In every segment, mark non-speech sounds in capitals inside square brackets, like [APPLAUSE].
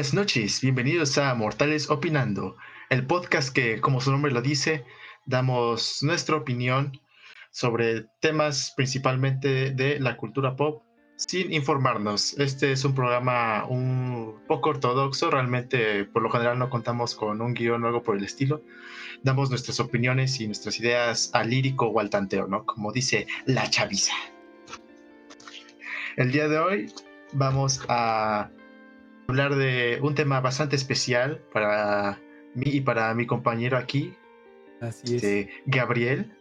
Buenas noches, bienvenidos a Mortales Opinando, el podcast que, como su nombre lo dice, damos nuestra opinión sobre temas principalmente de la cultura pop sin informarnos. Este es un programa un poco ortodoxo, realmente por lo general no contamos con un guion o algo por el estilo. Damos nuestras opiniones y nuestras ideas al lírico o al tanteo, ¿no? Como dice la chaviza. El día de hoy vamos a hablar de un tema bastante especial para mí y para mi compañero aquí, Así es. este, Gabriel.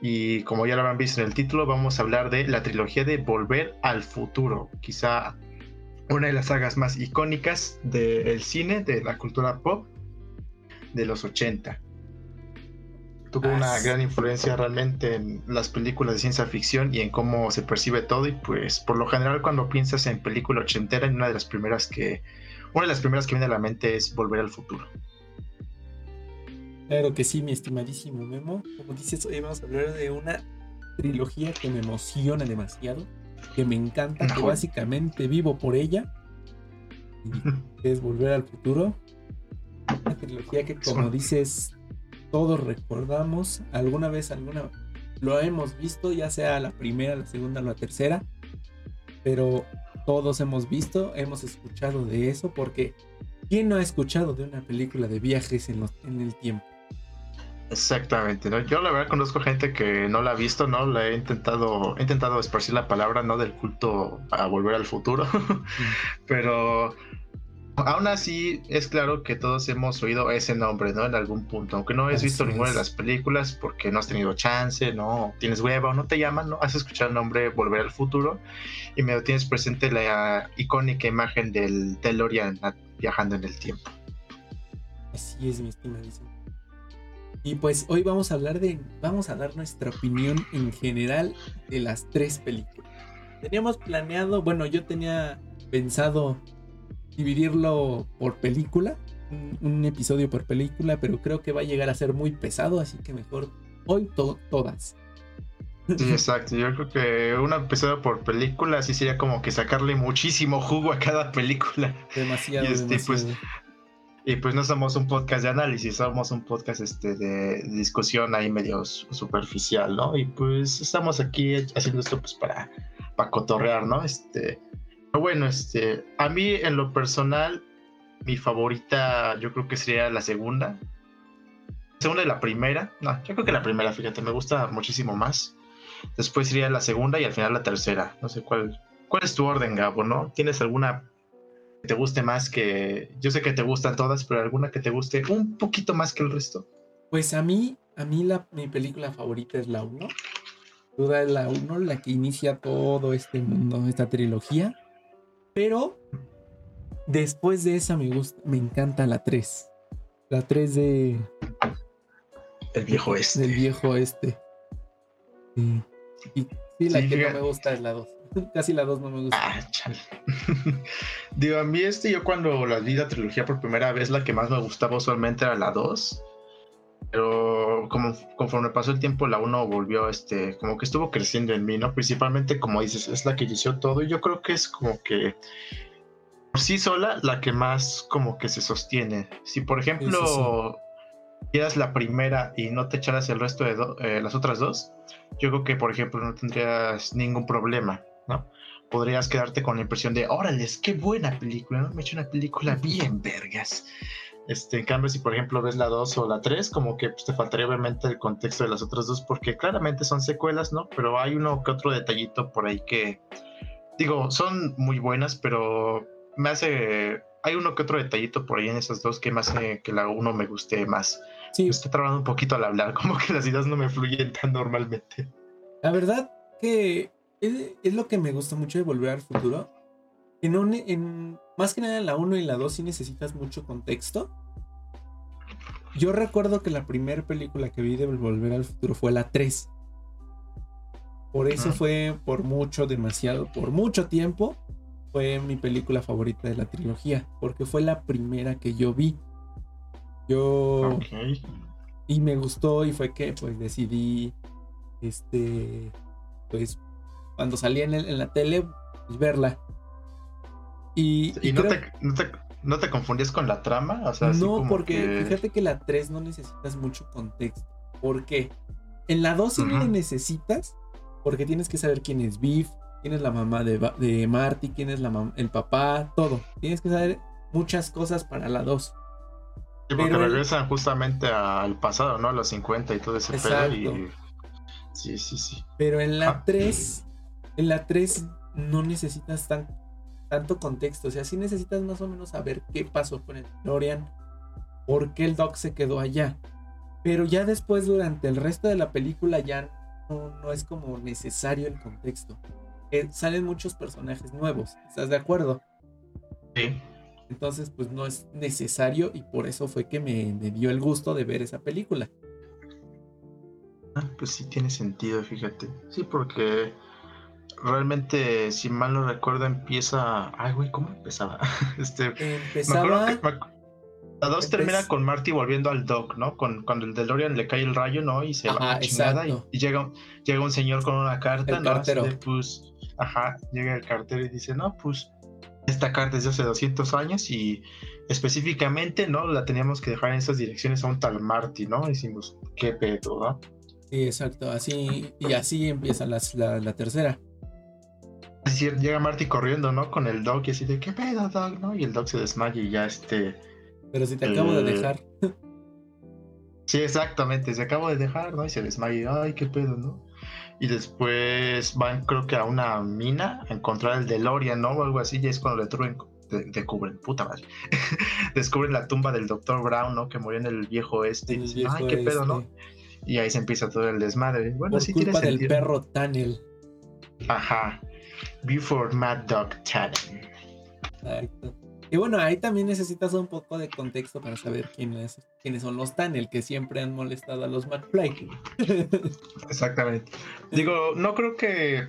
Y como ya lo habrán visto en el título, vamos a hablar de la trilogía de Volver al Futuro. Quizá una de las sagas más icónicas del cine, de la cultura pop de los 80. Tuvo Ah, una gran influencia realmente en las películas de ciencia ficción y en cómo se percibe todo. Y pues por lo general cuando piensas en película ochentera, una de las primeras que, una de las primeras que viene a la mente es Volver al Futuro. Claro que sí, mi estimadísimo Memo. Como dices, hoy vamos a hablar de una trilogía que me emociona demasiado, que me encanta, que básicamente vivo por ella. Y [LAUGHS] es Volver al Futuro. Una trilogía que, como dices, todos recordamos. Alguna vez, alguna lo hemos visto, ya sea la primera, la segunda o la tercera. Pero todos hemos visto, hemos escuchado de eso, porque ¿quién no ha escuchado de una película de viajes en, los- en el tiempo? Exactamente, ¿no? Yo la verdad conozco gente que no la ha visto, ¿no? Le he intentado, he intentado esparcir la palabra, ¿no? Del culto a volver al futuro. [LAUGHS] Pero aún así es claro que todos hemos oído ese nombre, ¿no? En algún punto. Aunque no has Así visto ninguna de las películas porque no has tenido chance, ¿no? Tienes hueva o no te llaman, ¿no? Has escuchado el nombre Volver al Futuro y me tienes presente la icónica imagen del DeLorean viajando en el tiempo. Así es, mi estimadísimo. Y pues hoy vamos a hablar de, vamos a dar nuestra opinión en general de las tres películas. Teníamos planeado, bueno, yo tenía pensado dividirlo por película, un, un episodio por película, pero creo que va a llegar a ser muy pesado, así que mejor hoy to- todas. Sí, exacto. Yo creo que un episodio por película así sería como que sacarle muchísimo jugo a cada película. Demasiado, Y este, pues. Y pues no somos un podcast de análisis, somos un podcast este, de discusión ahí medio su- superficial, ¿no? Y pues estamos aquí haciendo esto pues para, para cotorrear, ¿no? Este, bueno, este, a mí en lo personal, mi favorita yo creo que sería la segunda. Segunda y la primera. No, yo creo que la primera, fíjate, me gusta muchísimo más. Después sería la segunda y al final la tercera. No sé cuál. ¿Cuál es tu orden, Gabo, no? ¿Tienes alguna que te guste más que... Yo sé que te gustan todas, pero alguna que te guste un poquito más que el resto? Pues a mí, a mí la, mi película favorita es la 1. Duda es la 1, la que inicia todo este mundo, esta trilogía. Pero después de esa me gusta, me encanta la 3. La 3 de, El viejo este. del viejo este. Sí. Y sí, la Sí, que no fíjate. me gusta es la 2. [LAUGHS] Casi la 2 no me gusta. Ah, chale. [LAUGHS] Digo, a mí este, yo cuando la vi la trilogía por primera vez, la que más me gustaba usualmente era la 2. Pero como conforme pasó el tiempo, la 1 volvió, este, como que estuvo creciendo en mí, ¿no? Principalmente, como dices, es la que inició todo. Y yo creo que es como que por sí sola la que más como que se sostiene. Si por ejemplo vieras la primera y no te echaras el resto de do- eh, las otras dos, yo creo que por ejemplo no tendrías ningún problema, ¿no? Podrías quedarte con la impresión de, órale, qué buena película, ¿no? Me he hecho una película bien vergas. Este, en cambio, si por ejemplo ves la 2 o la 3, como que pues, te faltaría obviamente el contexto de las otras dos, porque claramente son secuelas, ¿no? Pero hay uno que otro detallito por ahí que, digo, son muy buenas, pero me hace, hay uno que otro detallito por ahí en esas dos que me hace que la 1 me guste más. Sí, Me estoy trabando un poquito al hablar, [LAUGHS] como que las ideas no me fluyen tan normalmente. La verdad que es, es lo que me gusta mucho de Volver al Futuro. Que no en, más que nada la 1 y la 2 sí necesitas mucho contexto. Yo recuerdo que la primera película que vi de Volver al Futuro fue la 3. Por eso Ah. fue por mucho, demasiado, por mucho tiempo, fue mi película favorita de la trilogía. Porque fue la primera que yo vi. Yo y me gustó y fue que pues decidí este pues cuando salía en, el- en la tele pues, verla y, Y, y no, creo- te, no, te, ¿No te confundías con la trama? O sea, no, porque fíjate que la 3 no necesitas mucho contexto. ¿Por qué? En la 2 sí lo necesitas, porque tienes que saber quién es Biff, quién es la mamá de, de Marty, quién es la el papá, todo. Tienes que saber muchas cosas para la 2. Sí, porque regresan justamente al pasado, ¿no? A los 50 y todo ese pedo. Y... Sí, sí, sí. Pero en la 3, ah. en la 3 no necesitas tan, tanto contexto. O sea, sí necesitas más o menos saber qué pasó con el Lorian, por qué el Doc se quedó allá. Pero ya después, durante el resto de la película, ya no, es como necesario el contexto. Eh, salen muchos personajes nuevos, ¿estás de acuerdo? Sí. Entonces, pues no es necesario y por eso fue que me, dio el gusto de ver esa película. Ah, pues sí tiene sentido, fíjate. Sí, porque realmente, si mal no recuerdo, empieza. Ay, güey, ¿cómo empezaba? [LAUGHS] este. Empezaba. La dos termina con Marty volviendo al Doc, ¿no? Con, cuando el DeLorean le cae el rayo, ¿no? Y se va a chingada y, y, llega, llega un señor con una carta, el Cartero. pues, ajá, llega el cartero y dice, no, pues esta carta es de hace 200 años y específicamente, ¿no? La teníamos que dejar en esas direcciones a un tal Marty, ¿no? Decimos, qué pedo, ¿no? Sí, exacto, así, y así empieza la, la, tercera. Así llega Marty corriendo, ¿no? Con el dog y así de, ¿qué pedo, dog? ¿no? Y el dog se desmaya y ya este... Pero si te acabo de dejar. sí, exactamente, se acabo de dejar, ¿no? Y se desmaya, ay, qué pedo, ¿no? y después van creo que a una mina a encontrar el DeLorean, ¿no? O algo así, y es cuando le descubren, puta madre, [LAUGHS] descubren la tumba del Dr. Brown, ¿no? Que murió en el viejo este, y dicen, ay, qué pedo, ¿no? Y ahí se empieza todo el desmadre. Bueno, Por sí culpa tiene del perro Tunnel. Ajá. Before Mad Dog Tunnel. Exacto. Y bueno, ahí también necesitas un poco de contexto para saber quiénes, quiénes son los Tunnel que siempre han molestado a los McFly. [LAUGHS] Exactamente. Digo, no creo que.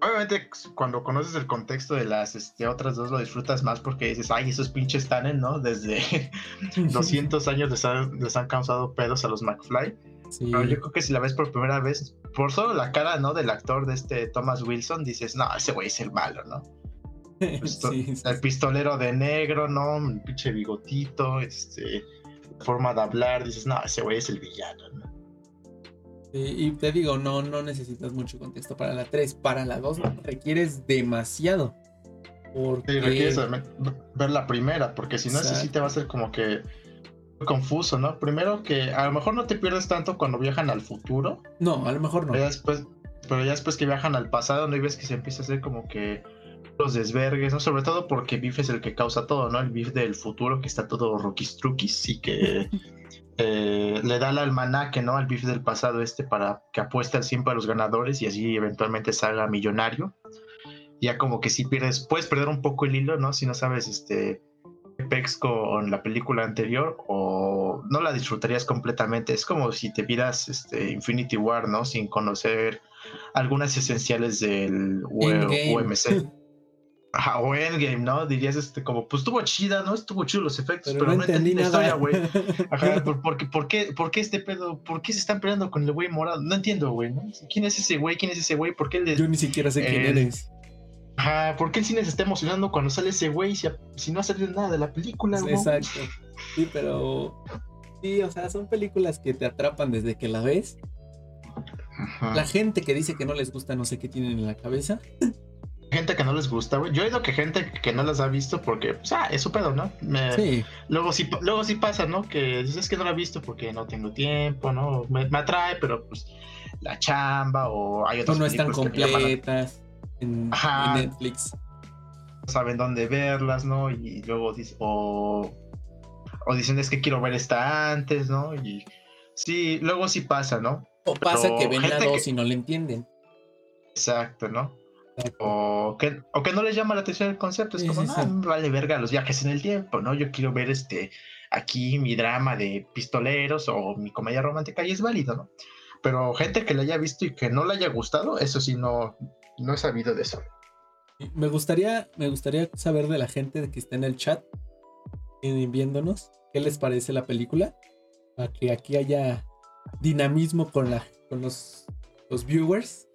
Obviamente, cuando conoces el contexto de las este, otras dos, lo disfrutas más porque dices, ay, esos pinches Tunnel, ¿no? Desde [LAUGHS] 200 años les han, les han causado pedos a los McFly. Pero yo creo que si la ves por primera vez, por solo la cara, ¿no? Del actor de este Thomas Wilson, dices, no, ese güey es el malo, ¿no? [LAUGHS] el pistolero de negro, ¿no? Un pinche bigotito, este, forma de hablar, dices, no, ese güey es el villano, ¿no? y te digo, no, no necesitas mucho contexto para la 3, para la 2 requieres demasiado. Porque... Sí, requieres ver la primera, porque si no, eso sí te va a ser como que confuso, ¿no? Primero que a lo mejor no te pierdes tanto cuando viajan al futuro. No, a lo mejor no. Pero ya después, pero ya después que viajan al pasado, no y ves que se empieza a hacer como que los desvergues, ¿no? Sobre todo porque Biff es el que causa todo, ¿no? El Biff del futuro que está todo rookies truquis y que [LAUGHS] eh, le da el almanaque, ¿no? Al Biff del pasado este para que apueste siempre a los ganadores y así eventualmente salga millonario. Ya como que si pierdes, puedes perder un poco el hilo, ¿no? Si no sabes, este, Pex con la película anterior o no la disfrutarías completamente. Es como si te vieras este, Infinity War, ¿no? Sin conocer algunas esenciales del UMC. Ajá, o Endgame, ¿no? Dirías este como, pues estuvo chida, ¿no? Estuvo chido los efectos, pero, no, entendí, la historia, güey. Ajá, [LAUGHS] ¿por, por, qué, ¿por qué este pedo? ¿Por qué se están peleando con el güey morado? No entiendo, güey, ¿no? ¿Quién es ese güey? ¿Quién es ese güey? ¿Por qué le... Yo ni siquiera sé quién eres. Ajá, ¿por qué el cine se está emocionando cuando sale ese güey si, si, no ha salido nada de la película, güey? Exacto. Sí, pero... Sí, o sea, son películas que te atrapan desde que la ves. Ajá. La gente que dice que no les gusta no sé qué tienen en la cabeza gente que no les gusta, güey. Yo he oído que gente que no las ha visto porque, pues, ah, es su pedo, ¿no? sí. Luego sí, luego sí pasa, ¿no? Que dices que no la he visto porque no tengo tiempo, ¿no? Me, atrae, pero pues la chamba o hay otras o no están completas en, Netflix. No saben dónde verlas, ¿no? Y luego dicen, o, o dicen es que quiero ver esta antes, ¿no? Y sí, luego sí pasa, ¿no? O pasa que ven la dos y no le entienden. Exacto, ¿no? O que, o que no les llama la atención el concepto, es como, no, vale verga los viajes en el tiempo, ¿no? Yo quiero ver este aquí mi drama de pistoleros o mi comedia romántica y es válido, ¿no? Pero gente que le haya visto y que no le haya gustado, eso sí no, no he sabido de eso. Me gustaría, me gustaría saber de la gente que está en el chat viéndonos, ¿qué les parece la película? Para que aquí haya dinamismo con la, con los, los viewers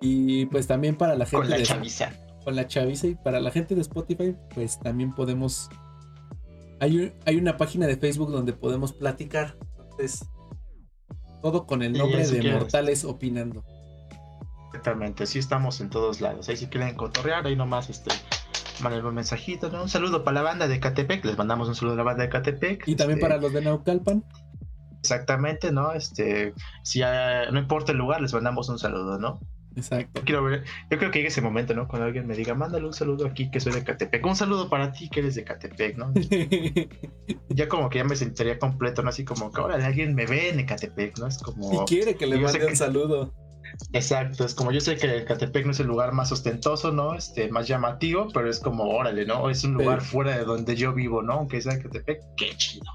y pues también para la gente. Con la chaviza. con la chaviza y para la gente de Spotify, pues también podemos. Hay, hay una página de Facebook donde podemos platicar. Entonces, todo con el nombre de Mortales Opinando. Exactamente, sí estamos en todos lados. Ahí si quieren cotorrear, ahí nomás este, manden un mensajito, Un saludo para la banda de Catepec, les mandamos un saludo a la banda de Catepec. Y también este, para los de Naucalpan. Exactamente, ¿no? Este, si no importa el lugar, les mandamos un saludo, ¿no? Exacto. Yo, quiero ver, yo creo que llegue ese momento, ¿no? Cuando alguien me diga, mándale un saludo aquí que soy de Catepec. Un saludo para ti que eres de Catepec, ¿no? [LAUGHS] ya como que ya me sentiría completo, ¿no? Así como que ahora alguien me ve en Catepec, ¿no? Es como. Y quiere que le mande un saludo. Exacto, es como yo sé que Catepec no es el lugar más ostentoso, ¿no? Este, más llamativo, pero es como, órale, ¿no? Es un lugar fuera de donde yo vivo, ¿no? Aunque sea Catepec, qué chido.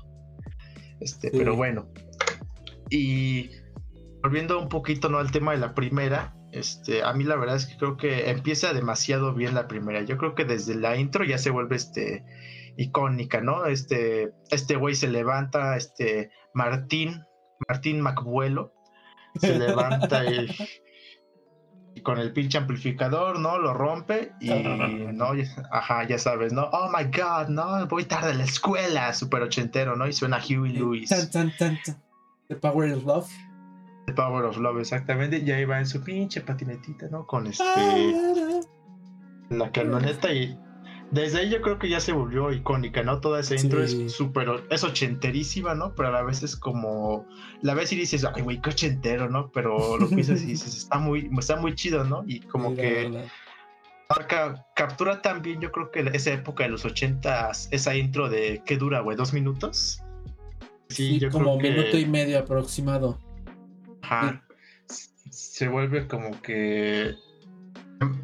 Este, pero bueno. Y volviendo un poquito, ¿no? Al tema de la primera, este, a mí la verdad es que creo que empieza demasiado bien la primera. Yo creo que desde la intro ya se vuelve este icónica, ¿no? Este, este güey se levanta, este Martín, Martín Macbuelo, se [LAUGHS] levanta y, con el pinche amplificador, ¿no? Lo rompe y [LAUGHS] no, ajá, ya sabes, ¿no? Oh my god, no, voy tarde a la escuela, super ochentero, ¿no? Y suena Huey Lewis. The Power of Love. The Power of Love, exactamente. Y ahí va en su pinche patinetita, ¿no? Con este. la camioneta y. Desde ahí yo creo que ya se volvió icónica, ¿no? Toda esa intro es súper. Es ochenterísima, ¿no? Pero a la vez es como. La ves y dices, ay, güey, qué ochentero, ¿no? Pero lo [LAUGHS] piensas y dices, está muy, está muy chido, ¿no? Y como que. Marca, captura también, yo creo que esa época de los ochentas, esa intro de. ¿Qué dura, güey? ¿Dos minutos? Sí, yo como creo minuto y medio aproximado. Ajá. Se vuelve como que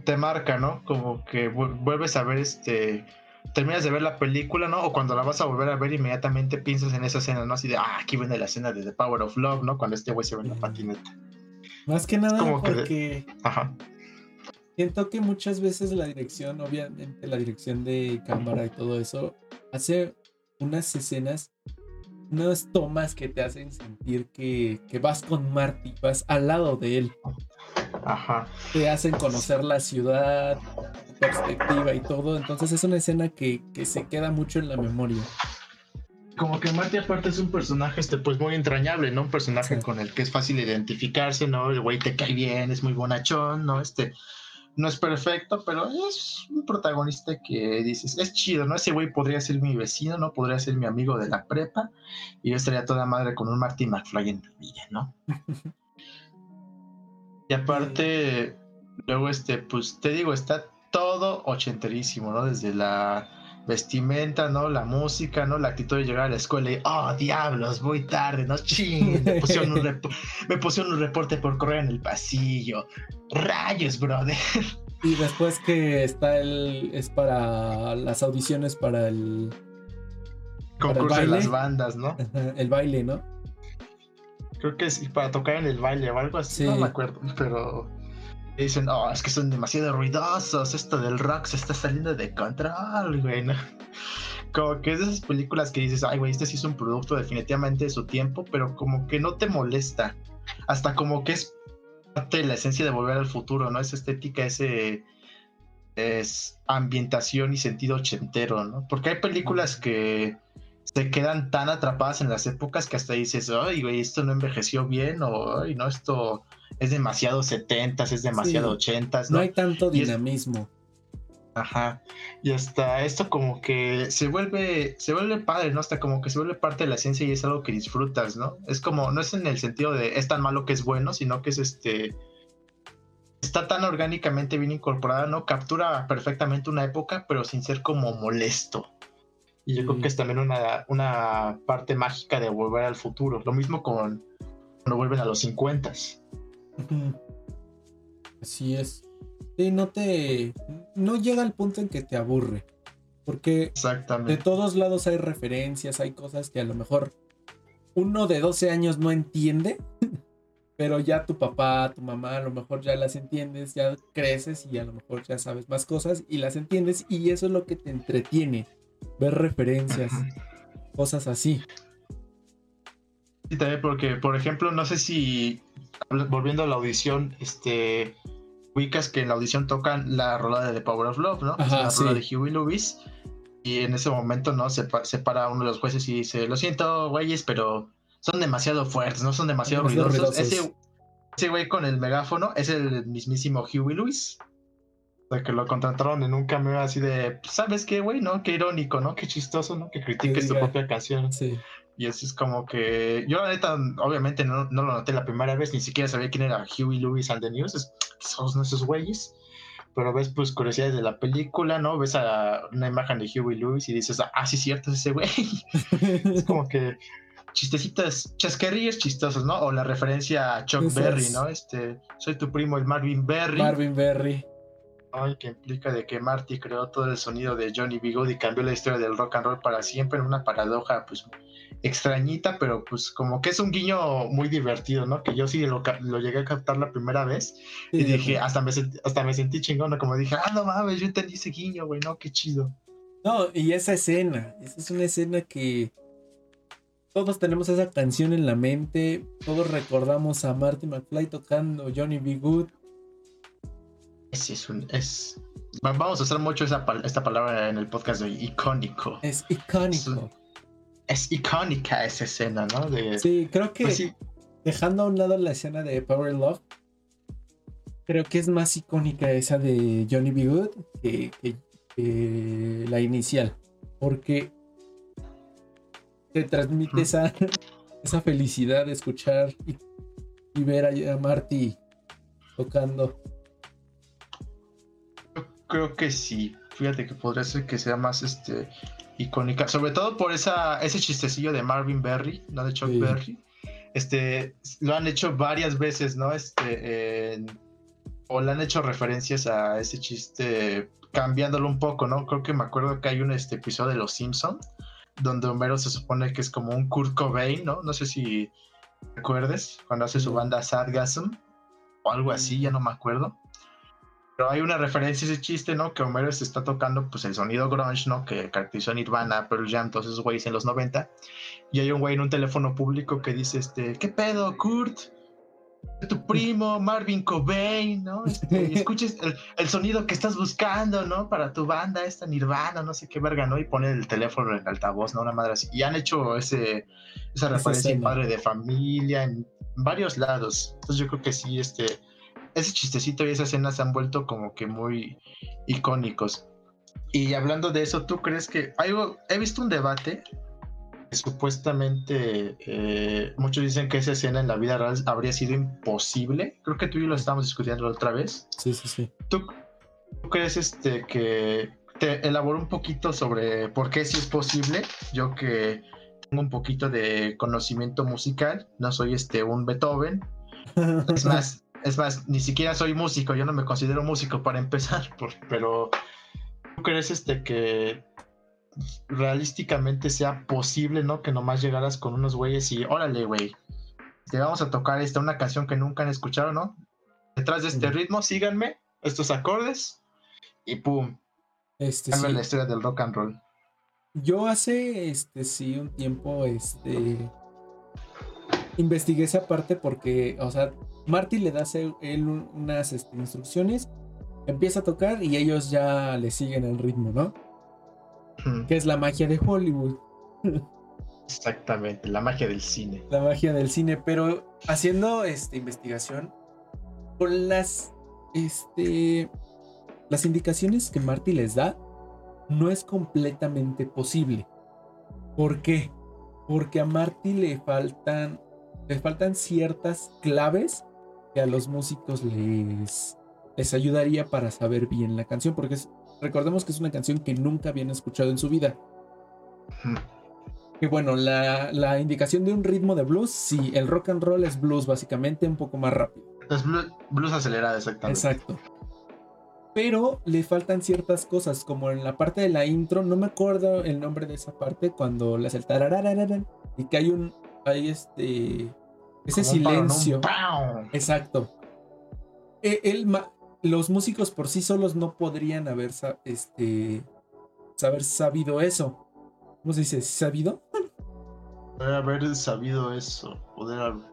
te marca, ¿no? Como que vuelves a ver este terminas de ver la película, ¿no? O cuando la vas a volver a ver, inmediatamente piensas en esa escena, ¿no? Así de, ah, aquí viene la escena de The Power of Love, ¿no? Cuando este güey se ve en la patineta. Más que nada como porque Ajá. siento que muchas veces la dirección, obviamente la dirección de cámara y todo eso, hace unas escenas unas tomas que te hacen sentir que, vas con Marty, vas al lado de él. Ajá. Te hacen conocer la ciudad, perspectiva y todo. Entonces es una escena que, se queda mucho en la memoria. Como que Marty aparte es un personaje este pues muy entrañable, ¿no? Un personaje con el que es fácil identificarse, ¿no? El güey te cae bien, es muy bonachón, ¿no? Este no es perfecto, pero es un protagonista que dices, es chido, ¿no? Ese güey podría ser mi vecino, ¿no? Podría ser mi amigo de la prepa y yo estaría toda madre con un Marty McFly en mi vida, ¿no? [LAUGHS] y aparte, luego este, pues te digo, está todo ochenterísimo, ¿no? Desde la vestimenta, ¿no? La música, ¿no? La actitud de llegar a la escuela y, oh, diablos, voy tarde, ¿no? Ching, me pusieron un, [LAUGHS] me pusieron un reporte por correr en el pasillo. Rayos, brother. Y después que está el, es para las audiciones para el... Concurso de las bandas, ¿no? El baile, ¿no? Creo que es para tocar en el baile o algo así, no me acuerdo, pero dicen, oh, es que son demasiado ruidosos, esto del rock se está saliendo de control, güey. Como que es de esas películas que dices, ay, güey, este sí es un producto definitivamente de su tiempo, pero como que no te molesta. Hasta como que es parte de la esencia de volver al futuro, ¿no? Esa estética, ese es ambientación y sentido ochentero, ¿no? Porque hay películas que se quedan tan atrapadas en las épocas que hasta dices, ay, güey, esto no envejeció bien, o ay, no, esto es demasiado setentas, es demasiado ochentas. ¿no? hay tanto dinamismo. ajá. Y hasta esto como que se vuelve, se vuelve padre, ¿no? Hasta como que se vuelve parte de la ciencia y es algo que disfrutas, ¿no? Es como, no es en el sentido de es tan malo que es bueno, sino que es este. Está tan orgánicamente bien incorporada, ¿no? Captura perfectamente una época, pero sin ser como molesto. Y yo creo que es también una, una parte mágica de volver al futuro. Lo mismo con cuando vuelven a los 50 Así es. Sí, no te. No llega al punto en que te aburre. Porque de todos lados hay referencias, hay cosas que a lo mejor uno de 12 años no entiende, [LAUGHS] pero ya tu papá, tu mamá, a lo mejor ya las entiendes, ya creces y a lo mejor ya sabes más cosas y las entiendes y eso es lo que te entretiene, ver referencias, cosas así. Sí, también porque, por ejemplo, no sé si volviendo a la audición, este, ubicas que en la audición tocan la rola de The Power of Love, ¿no? la rola de Huey Lewis. Y en ese momento, ¿no? Se, se para uno de los jueces y dice, lo siento, güeyes, pero son demasiado fuertes, no son demasiado, ruidosos. Ese, ese güey con el megáfono es el mismísimo Huey Lewis. Sea, que lo contrataron en un cameo así de, pues, ¿sabes qué, güey? ¿No? Qué irónico, ¿no? Qué chistoso, ¿no? Que critiques tu propia canción. Sí. Y eso es como que. Yo, la neta, obviamente no, no, lo noté la primera vez, ni siquiera sabía quién era Huey Lewis and the News. Es, son esos güeyes. Pero ves, pues, curiosidades de la película, ¿no? Ves a una imagen de Huey Lewis y dices, ah, sí, cierto, es ese güey. [LAUGHS] es como que chistecitas, chascarrillos chistosos, ¿no? O la referencia a Chuck Berry, ¿no? Este, soy tu primo, el Marvin Berry. Marvin Berry. Ay, que implica de que Marty creó todo el sonido de Johnny B. y cambió la historia del rock and roll para siempre en una paradoja, pues, extrañita, pero pues como que es un guiño muy divertido, ¿no? Que yo sí lo, llegué a captar la primera vez y dije, hasta me, hasta me sentí chingón, como dije, ah, no mames, yo entendí ese guiño, güey, no, qué chido. No, y esa escena, esa es una escena que todos tenemos esa canción en la mente, todos recordamos a Marty McFly tocando Johnny B. Good. Es un, es, vamos a usar mucho esa, esta palabra en el podcast de icónico. Es icónico es icónica esa escena, ¿no? sí, creo que pues dejando a un lado la escena de Power Love, creo que es más icónica esa de Johnny B. Good que, la inicial, porque te transmite esa, [LAUGHS] esa felicidad de escuchar y, ver a, a Marty tocando. Creo que sí. Fíjate que podría ser que sea más este icónica, sobre todo por esa, ese chistecillo de Marvin Berry, no de Chuck Berry. Este, lo han hecho varias veces, ¿no? Este, o le han hecho referencias a ese chiste cambiándolo un poco, ¿no? Creo que me acuerdo que hay un este, episodio de Los Simpson donde Homero se supone que es como un Kurt Cobain, ¿no? No sé si recuerdes, cuando hace su banda Sadgasm o algo así, ya no me acuerdo. Pero hay una referencia a ese chiste, ¿no? Que Homero se está tocando pues el sonido grunge, ¿no? Que caracterizó a Nirvana, Pearl Jam, todos esos güeyes en los 90. Y hay un güey en un teléfono público que dice, este, ¿qué pedo, Kurt? tu primo Marvin Cobain, ¿no? Este, escuches el, sonido que estás buscando, ¿no? Para tu banda, esta Nirvana, no sé qué verga, ¿no? Y pone el teléfono en altavoz, ¿no? Una madre así. Y han hecho ese, esa referencia en Padre de Familia, en varios lados. Entonces yo creo que sí, este ese chistecito y esa escena se han vuelto como que muy icónicos. Y hablando de eso, ¿tú crees que algo? He visto un debate que supuestamente eh, muchos dicen que esa escena en la vida real habría sido imposible. Creo que tú y yo lo estábamos discutiendo la otra vez. Sí, sí, sí. ¿Tú, crees este que te elaboro un poquito sobre por qué sí es posible? Yo que tengo un poquito de conocimiento musical, no soy este un Beethoven. [LAUGHS] Es más, es más, ni siquiera soy músico, yo no me considero músico para empezar, [LAUGHS] pero ¿tú crees este que realísticamente sea posible, ¿no? Que nomás llegaras con unos güeyes y órale, güey, te vamos a tocar esta una canción que nunca han escuchado, ¿no? Detrás de este ritmo, síganme, estos acordes y pum. Este la historia del rock and roll. Yo hace este sí un tiempo este investigué esa parte porque, o sea, Marty le da a él unas este, instrucciones, empieza a tocar y ellos ya le siguen el ritmo, ¿no? Que es la magia de Hollywood. [LAUGHS] Exactamente, la magia del cine. La magia del cine, pero haciendo esta investigación con las este las indicaciones que Marty les da no es completamente posible. ¿Por qué? Porque a Marty le faltan le faltan ciertas claves que a los músicos les, les ayudaría para saber bien la canción, porque recordemos que es una canción que nunca habían escuchado en su vida. Que bueno, la, la, indicación de un ritmo de blues, sí, el rock and roll es blues básicamente un poco más rápido. Es blues, acelerado, exactamente. Exacto. Pero le faltan ciertas cosas, como en la parte de la intro, no me acuerdo el nombre de esa parte, cuando le hace el y que hay un, hay este, ese silencio. Exacto. E, los músicos por sí solos no podrían haber este, saber sabido eso. ¿Cómo se dice? ¿Sabido? Poder haber sabido eso. Poder haber...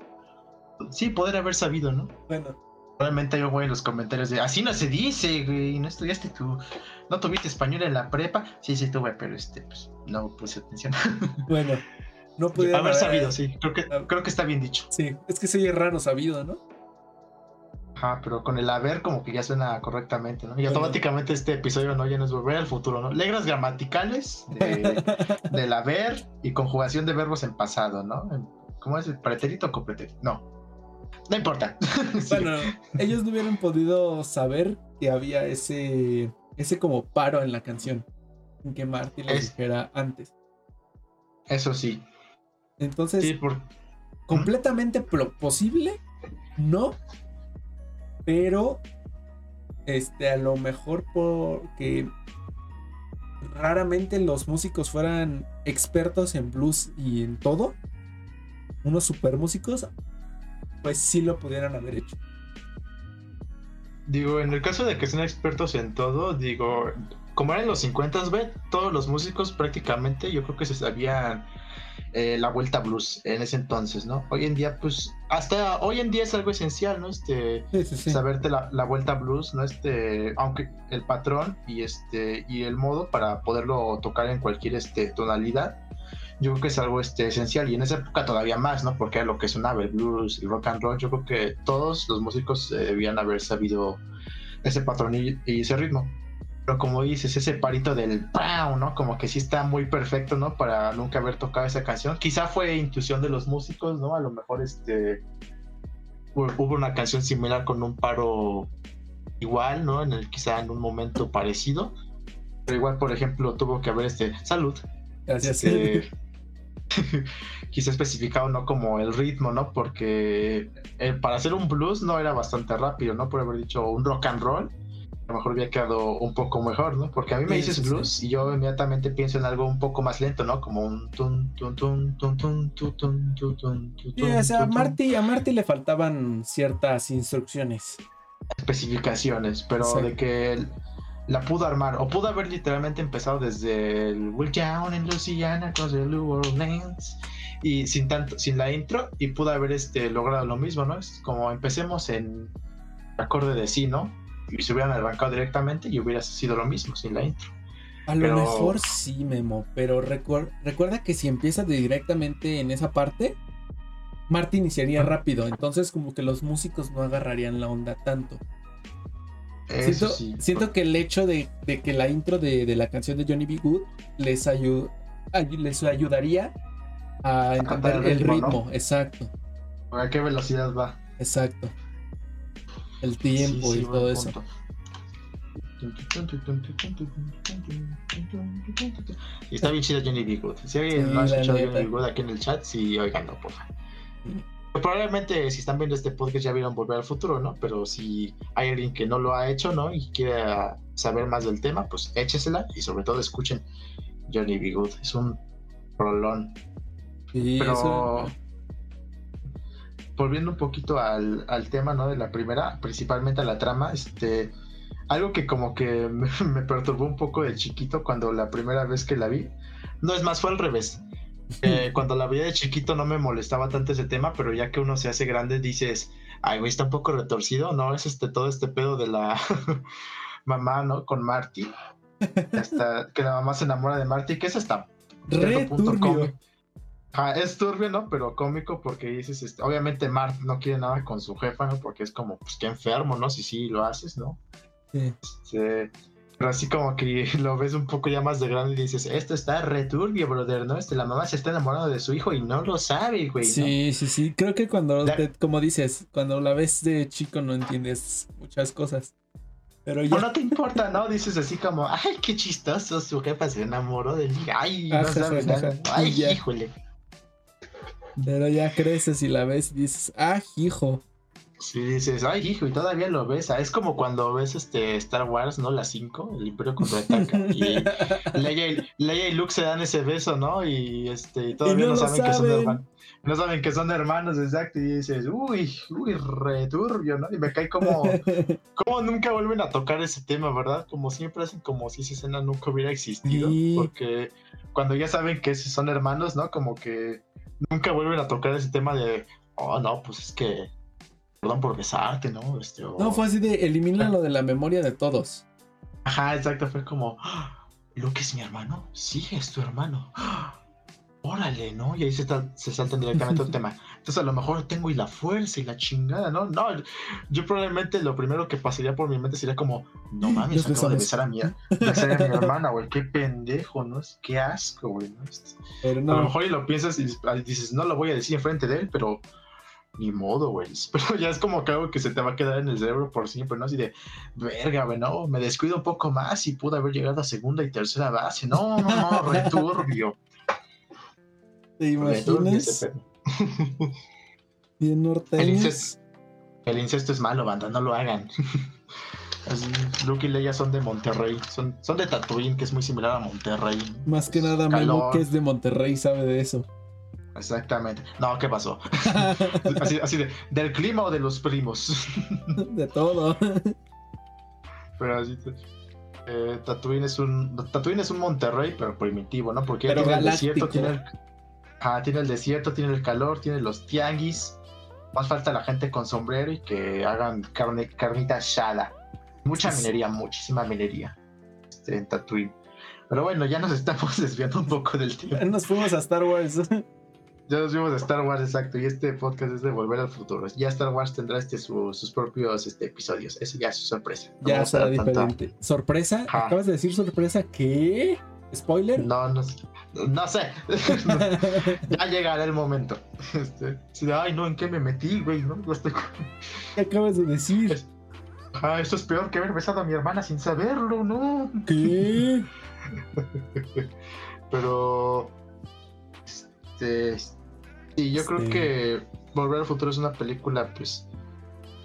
Sí, poder haber sabido, ¿no? Bueno, Probablemente yo voy en los comentarios de así no se dice, güey, no estudiaste tú, no tuviste español en la prepa. Sí, sí tuve, pero este, pues, no puse atención. [LAUGHS] Bueno, no haber sabido, sí, creo que, creo que está bien dicho. Sí, es que soy raro sabido, ¿no? Ajá, pero con el haber como que ya suena correctamente, ¿no? Y automáticamente este episodio no ya no es volver al futuro, ¿no? Legras gramaticales de, [LAUGHS] del haber y conjugación de verbos en pasado, ¿no? ¿Cómo es el pretérito o copretérito? No. No importa. [LAUGHS] Bueno, ellos no hubieran podido saber que había ese, ese como paro en la canción. En que Marty le dijera antes. Eso sí. Entonces, sí, por... completamente posible, no. Pero, este, a lo mejor porque raramente los músicos fueran expertos en blues y en todo. Unos super músicos, pues sí lo pudieran haber hecho. Digo, en el caso de que sean expertos en todo, digo, como eran los 50, ve, todos los músicos prácticamente, yo creo que se sabían eh, la vuelta blues en ese entonces, ¿no? Hoy en día, pues, hasta hoy en día es algo esencial, ¿no? Este, saberte la, la, vuelta blues, ¿no? Este, aunque el patrón y este, y el modo para poderlo tocar en cualquier este, tonalidad yo creo que es algo este, esencial y en esa época todavía más, ¿no? Porque lo que sonaba el blues, el rock and roll, yo creo que todos los músicos eh, debían haber sabido ese patrón y, ese ritmo. Pero como dices, ese parito del ¡pau! ¿no? Como que sí está muy perfecto, ¿no? Para nunca haber tocado esa canción. Quizá fue intuición de los músicos, ¿no? A lo mejor este hubo una canción similar con un paro igual, ¿no? En el quizá en un momento parecido. Pero igual, por ejemplo, tuvo que haber este salud. Gracias. Este, [LAUGHS] quizá especificado no como el ritmo, ¿no? Porque eh, para hacer un blues no era bastante rápido, ¿no? Por haber dicho un rock and roll, lo mejor había quedado un poco mejor, ¿no? Porque a mí me dices blues y yo inmediatamente pienso en algo un poco más lento, ¿no? Como un tun tun tun tun tun tun tun tun tun tun o sea, a Marty, a Marty le faltaban ciertas instrucciones. Especificaciones, pero de que la pudo armar, o pudo haber literalmente empezado desde el Will Down en Louisiana, across the Orleans, y sin tanto, sin la intro, y pudo haber este, logrado lo mismo, ¿no? Es como empecemos en acorde de sí, ¿no? Y se hubieran arrancado directamente y hubiera sido lo mismo sin la intro. A lo mejor sí, Memo, pero recuerda que si empieza directamente en esa parte, Marty iniciaría rápido, entonces como que los músicos no agarrarían la onda tanto siento, que el hecho de, que la intro de, la canción de Johnny B. Good les, les ayudaría a encontrar el ritmo, exacto. ¿A qué velocidad va? Exacto. El tiempo y todo eso. Y está bien chida Johnny B. Good. Si alguien no ha escuchado Johnny B. Good aquí en el chat, sí, oiganlo, por favor. Probablemente si están viendo este podcast ya vieron Volver al Futuro, ¿no? Pero si hay alguien que no lo ha hecho, ¿no? Y quiere saber más del tema, pues échesela y sobre todo escuchen Johnny B. Good. Es un rolón. Pero volviendo un poquito al, tema, ¿no? De la primera, principalmente a la trama, este... Algo que como que [LAUGHS] me, me perturbó un poco de chiquito cuando la primera vez que la vi. No, es más, fue al revés eh, [LAUGHS] cuando la veía de chiquito no me molestaba tanto ese tema, pero ya que uno se hace grande dices, ay, güey, está un poco retorcido, ¿no? Es este todo este pedo de la [LAUGHS] mamá, ¿no? Con Marty. Hasta que la mamá se enamora de Marty, que es hasta Re punto turbio. Es turbio, ¿no? Pero cómico porque dices, este, obviamente Marty no quiere nada con su jefa, ¿no? Porque es como, pues qué enfermo, ¿no? Si sí lo haces, ¿no? Sí. Este, pero así como que [LAUGHS] lo ves un poco ya más de grande y dices, esto está returbio, brother, ¿no? Este, la mamá se está enamorando de su hijo y no lo sabe, güey. Sí, sí, sí. Creo que cuando, como dices, cuando la ves de chico no entiendes muchas cosas. Pero ya... O no te importa, ¿no? Dices así como, ay, qué chistoso, su jefa se enamoró de él. Ay, no sabes nada. Ay, híjole. Pero ya creces y la ves y dices, ah, hijo. Sí, dices, ay, hijo, y todavía lo ves. Ah, es como cuando ves este Star Wars, ¿no? La 5, el Imperio contraataca. [LAUGHS] y Leia y, Leia y Luke se dan ese beso, ¿no? Y este, todavía no, saben, que son hermanos. No saben que son hermanos, exacto. Y dices, uy, uy, returbio, ¿no? Y me cae como, [LAUGHS] como nunca vuelven a tocar ese tema, ¿verdad? Como siempre hacen como si esa escena nunca hubiera existido. Porque cuando ya saben que son hermanos, ¿no? Como que nunca vuelven a tocar ese tema de, oh, no, pues es que perdón por besarte, ¿no? Este, No, fue así de elimínalo de la memoria de todos. Ajá, exacto, fue como, "Ah, Luke es mi hermano, sí, es tu hermano. Órale, ¿no? Y ahí se, ta- se saltan directamente al [LAUGHS] tema. Entonces a lo mejor tengo y la fuerza y la chingada, ¿no? No, yo probablemente lo primero que pasaría por mi mente sería como, no [GASPS] mames, acabo de besar a mi, besar a mi [LAUGHS] hermana, güey, qué pendejo, ¿no? Qué asco, güey, ¿no? Pero A lo no. mejor y lo piensas y dices, no lo voy a decir enfrente de él, pero ni modo, güey. [LAUGHS] Pero ya es como que algo que se te va a quedar en el cerebro por siempre, ¿no? Así de, verga, güey, no, me descuido un poco más y pude haber llegado a segunda y tercera base. No, no, no, returbio. ¿Te ese imaginas? [LAUGHS] Bien El norteños. incesto, el incesto es malo, banda, no lo hagan. [LAUGHS] Luke y Leia son de Monterrey, son, son de Tatooine, que es muy similar a Monterrey. Más que nada, Memo, que es de Monterrey, sabe de eso. Exactamente. No, ¿qué pasó? [LAUGHS] Así, así de, ¿del clima o de los primos? de todo. Pero así te- eh, Tatooine es un Tatooine es un Monterrey pero primitivo, ¿no? Porque ya Pero tiene el desierto, tiene el, ah, tiene el desierto, tiene el calor, tiene los tianguis. Más falta la gente con sombrero y que hagan carne, carnita asada. Mucha minería, muchísima minería este, en Tatooine. Pero bueno, ya nos [LAUGHS] estamos desviando un poco del tiempo. Nos fuimos a Star Wars. [LAUGHS] Ya nos vimos de Star Wars, exacto, y este podcast es de Volver al Futuro. Ya Star Wars tendrá este, su- sus propios este, episodios. Eso ya es su sorpresa. No ya a será tanta- diferente. ¿Sorpresa? Ajá. ¿Acabas de decir sorpresa? ¿Qué? ¿Spoiler? No, no, sé. no sé. [LAUGHS] ya llegará el momento. Este, ay, no, ¿en qué me metí, güey? ¿no? Estoy- ¿Qué acabas de decir? Ah, esto es peor que haber besado a mi hermana sin saberlo, ¿no? ¿Qué? [LAUGHS] Pero. Este. Sí, yo creo Sí. que Volver al Futuro es una película, pues.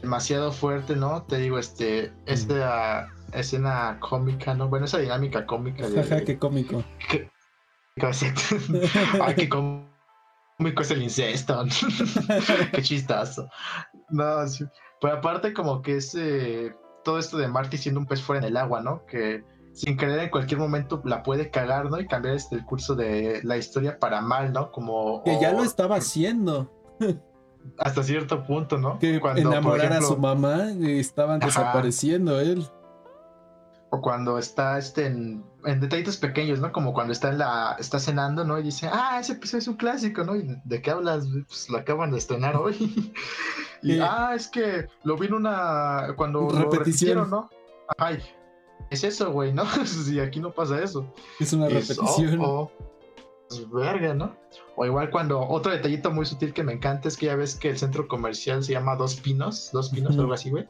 demasiado fuerte, ¿no? Te digo, este. Esa escena cómica, ¿no? Bueno, esa dinámica cómica de. Qué cómico. que- [LAUGHS] Ay, qué cómico es el incesto. [LAUGHS] qué chistazo. No, sí. Pero aparte, como que es eh, todo esto de Marty siendo un pez fuera en el agua, ¿no? Que sin querer en cualquier momento la puede cagar, ¿no? Y cambiar este, el curso de la historia para mal, ¿no? Como. Que ya o- lo estaba haciendo. Hasta cierto punto, ¿no? Que Cuando, por enamorar a su mamá y estaban Ajá. desapareciendo él. O cuando está este en, en detallitos pequeños, ¿no? Como cuando está en la, está cenando, ¿no? Y dice, ah, ese episodio es un clásico, ¿no? ¿Y de qué hablas? Pues lo acaban de estrenar hoy. [LAUGHS] y, Eh. ah, es que lo vi en una, cuando lo Repetición. repitieron, ¿no? Ay, es eso, güey, ¿no? [LAUGHS] Si aquí no pasa eso. Es una es, repetición. oh, oh, pues, verga, ¿no? O igual cuando, otro detallito muy sutil que me encanta es que ya ves que el centro comercial se llama Dos Pinos, Dos Pinos, Ujú. algo así, güey.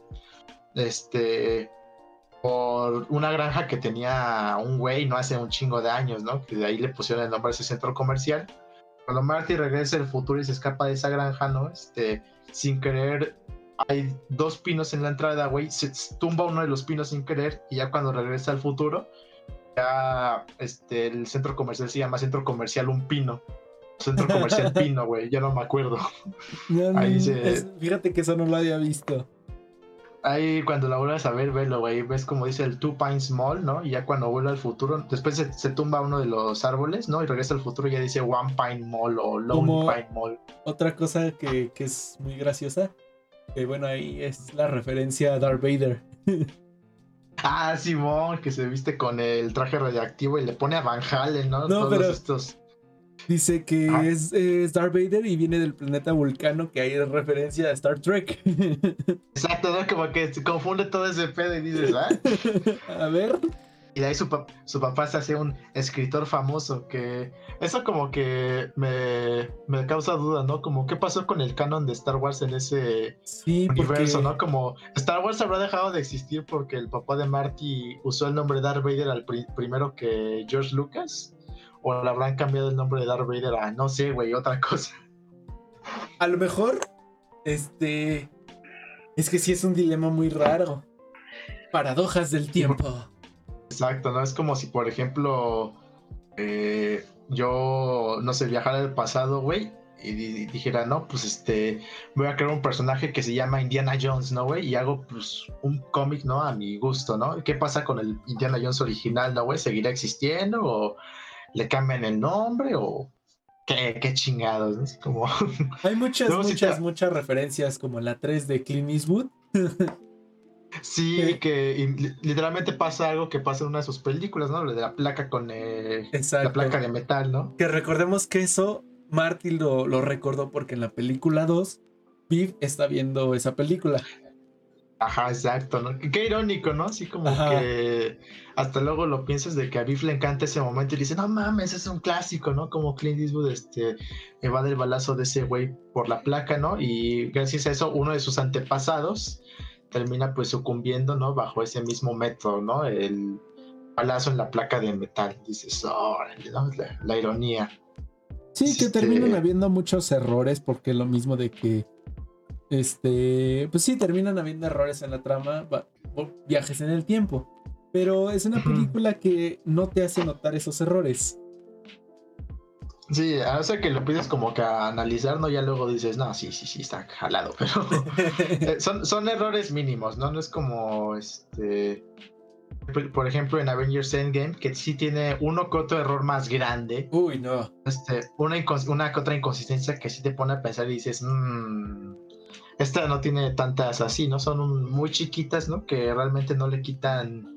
Este, por una granja que tenía un güey, no hace un chingo de años, ¿no? Que de ahí le pusieron el nombre a ese centro comercial. Cuando Marty regresa al futuro y se escapa de esa granja, ¿no? Este, sin querer, hay dos pinos en la entrada, güey, se tumba uno de los pinos sin querer y ya cuando regresa al futuro, ya este, el centro comercial se llama Centro Comercial Un Pino. Centro Comercial [LAUGHS] Pino, güey, ya no me acuerdo. No, no, ahí se- es- fíjate que eso no lo había visto. Ahí cuando la vuelvas a ver, velo, güey, ves como dice el Two Pines Mall, ¿no? Y ya cuando vuelve al futuro, después se, se tumba uno de los árboles, ¿no? Y regresa al futuro y ya dice One Pine Mall o Lone Como- Pine Mall. Otra cosa que, que es muy graciosa. Que bueno, ahí es la referencia a Darth Vader. [LAUGHS] Ah, Simón, que se viste con el traje radioactivo y le pone a Van Halen, ¿no? No, Todos pero- estos. Dice que Ah. es, es Darth Vader y viene del planeta Vulcano, que ahí es referencia a Star Trek. [LAUGHS] Exacto, ¿no? Como que se confunde todo ese pedo y dices, ¿ah? [LAUGHS] a ver. Y de ahí su, pa- su papá se hace un escritor famoso que eso como que me, me causa duda, ¿no? Como qué pasó con el canon de Star Wars en ese Sí, porque universo, ¿no? Como Star Wars habrá dejado de existir porque el papá de Marty usó el nombre Darth Vader al pri- primero que George Lucas o le habrán cambiado el nombre de Darth Vader a no sé, güey, otra cosa. a lo mejor, este, es que sí es un dilema muy raro. Paradojas del tiempo. Exacto, ¿no? Es como si, por ejemplo, eh, yo, no sé, viajara al pasado, güey, y di- dijera, no, pues este, voy a crear un personaje que se llama Indiana Jones, ¿no, güey? Y hago, pues, un cómic, ¿no? A mi gusto, ¿no? ¿Qué pasa con el Indiana Jones original, ¿no, güey? ¿Seguirá existiendo o le cambian el nombre o qué, qué chingados, ¿no? Como... [LAUGHS] Hay muchas, muchas, muchas referencias como la 3 de Clint Eastwood. [LAUGHS] Sí, que literalmente pasa algo que pasa en una de sus películas, ¿no? Lo de la placa con la placa de metal, ¿no? Que recordemos que eso Marty lo, lo recordó porque en la película 2, Viv está viendo esa película. Ajá, exacto, ¿no? Qué irónico, ¿no? Así como que hasta luego lo piensas de que a Biff le encanta ese momento y dice, no mames, es un clásico, ¿no? Como Clint Eastwood este, evade el balazo de ese güey por la placa, ¿no? Y gracias a eso, uno de sus antepasados termina pues sucumbiendo, ¿no? Bajo ese mismo método, ¿no? El balazo en la placa de metal. Dices, oh, la, ironía. Sí, que terminan este habiendo muchos errores porque lo mismo de que este, pues sí, terminan habiendo errores en la trama, viajes en el tiempo, pero es una película que no te hace notar esos errores. Sí, a veces que lo pides como que a analizar, ¿no? Ya luego dices, no, sí, sí, sí, está jalado, [LAUGHS] pero eh, son, son errores mínimos, ¿no? No es como, este, por ejemplo, en Avengers Endgame, que sí tiene uno que otro error más grande. Uy, no. Este, una, una que otra inconsistencia que sí te pone a pensar y dices, mmm, esta no tiene tantas así, ¿no? Son muy chiquitas, ¿no? Que realmente no le quitan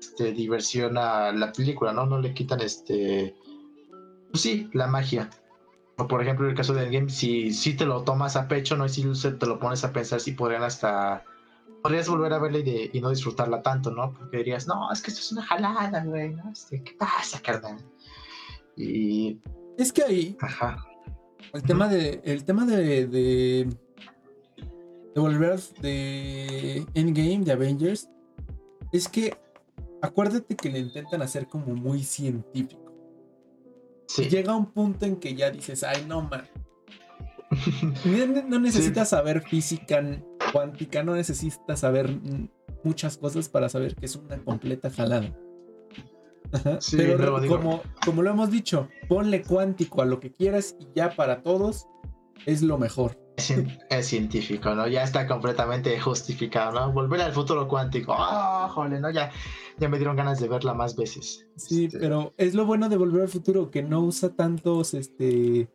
este, diversión a la película, ¿no? No le quitan este. Pues sí, la magia. O por ejemplo, en el caso de Endgame, si, si te lo tomas a pecho, ¿no? Y si te lo pones a pensar, si podrían hasta. Podrías volver a verla y, no disfrutarla tanto, ¿no? Porque dirías, no, es que esto es una jalada, güey, ¿no? Este, ¿Qué pasa, carnal? Y. Es que ahí. Ajá. El tema de. El tema de de volver de Endgame, de Avengers, es que acuérdate que le intentan hacer como muy científico. Llega un punto en que ya dices, ay, no, man. [LAUGHS] no necesitas saber física cuántica, no necesitas saber muchas cosas para saber que es una completa jalada. Pero como, como lo hemos dicho, ponle cuántico a lo que quieras y ya para todos es lo mejor es, científico, ¿no? Ya está completamente justificado, ¿no? Volver al futuro cuántico. ¡Oh, jole, ¿no? Ya, ya me dieron ganas de verla más veces. Sí, este, pero es lo bueno de Volver al futuro, que no usa tantos, este...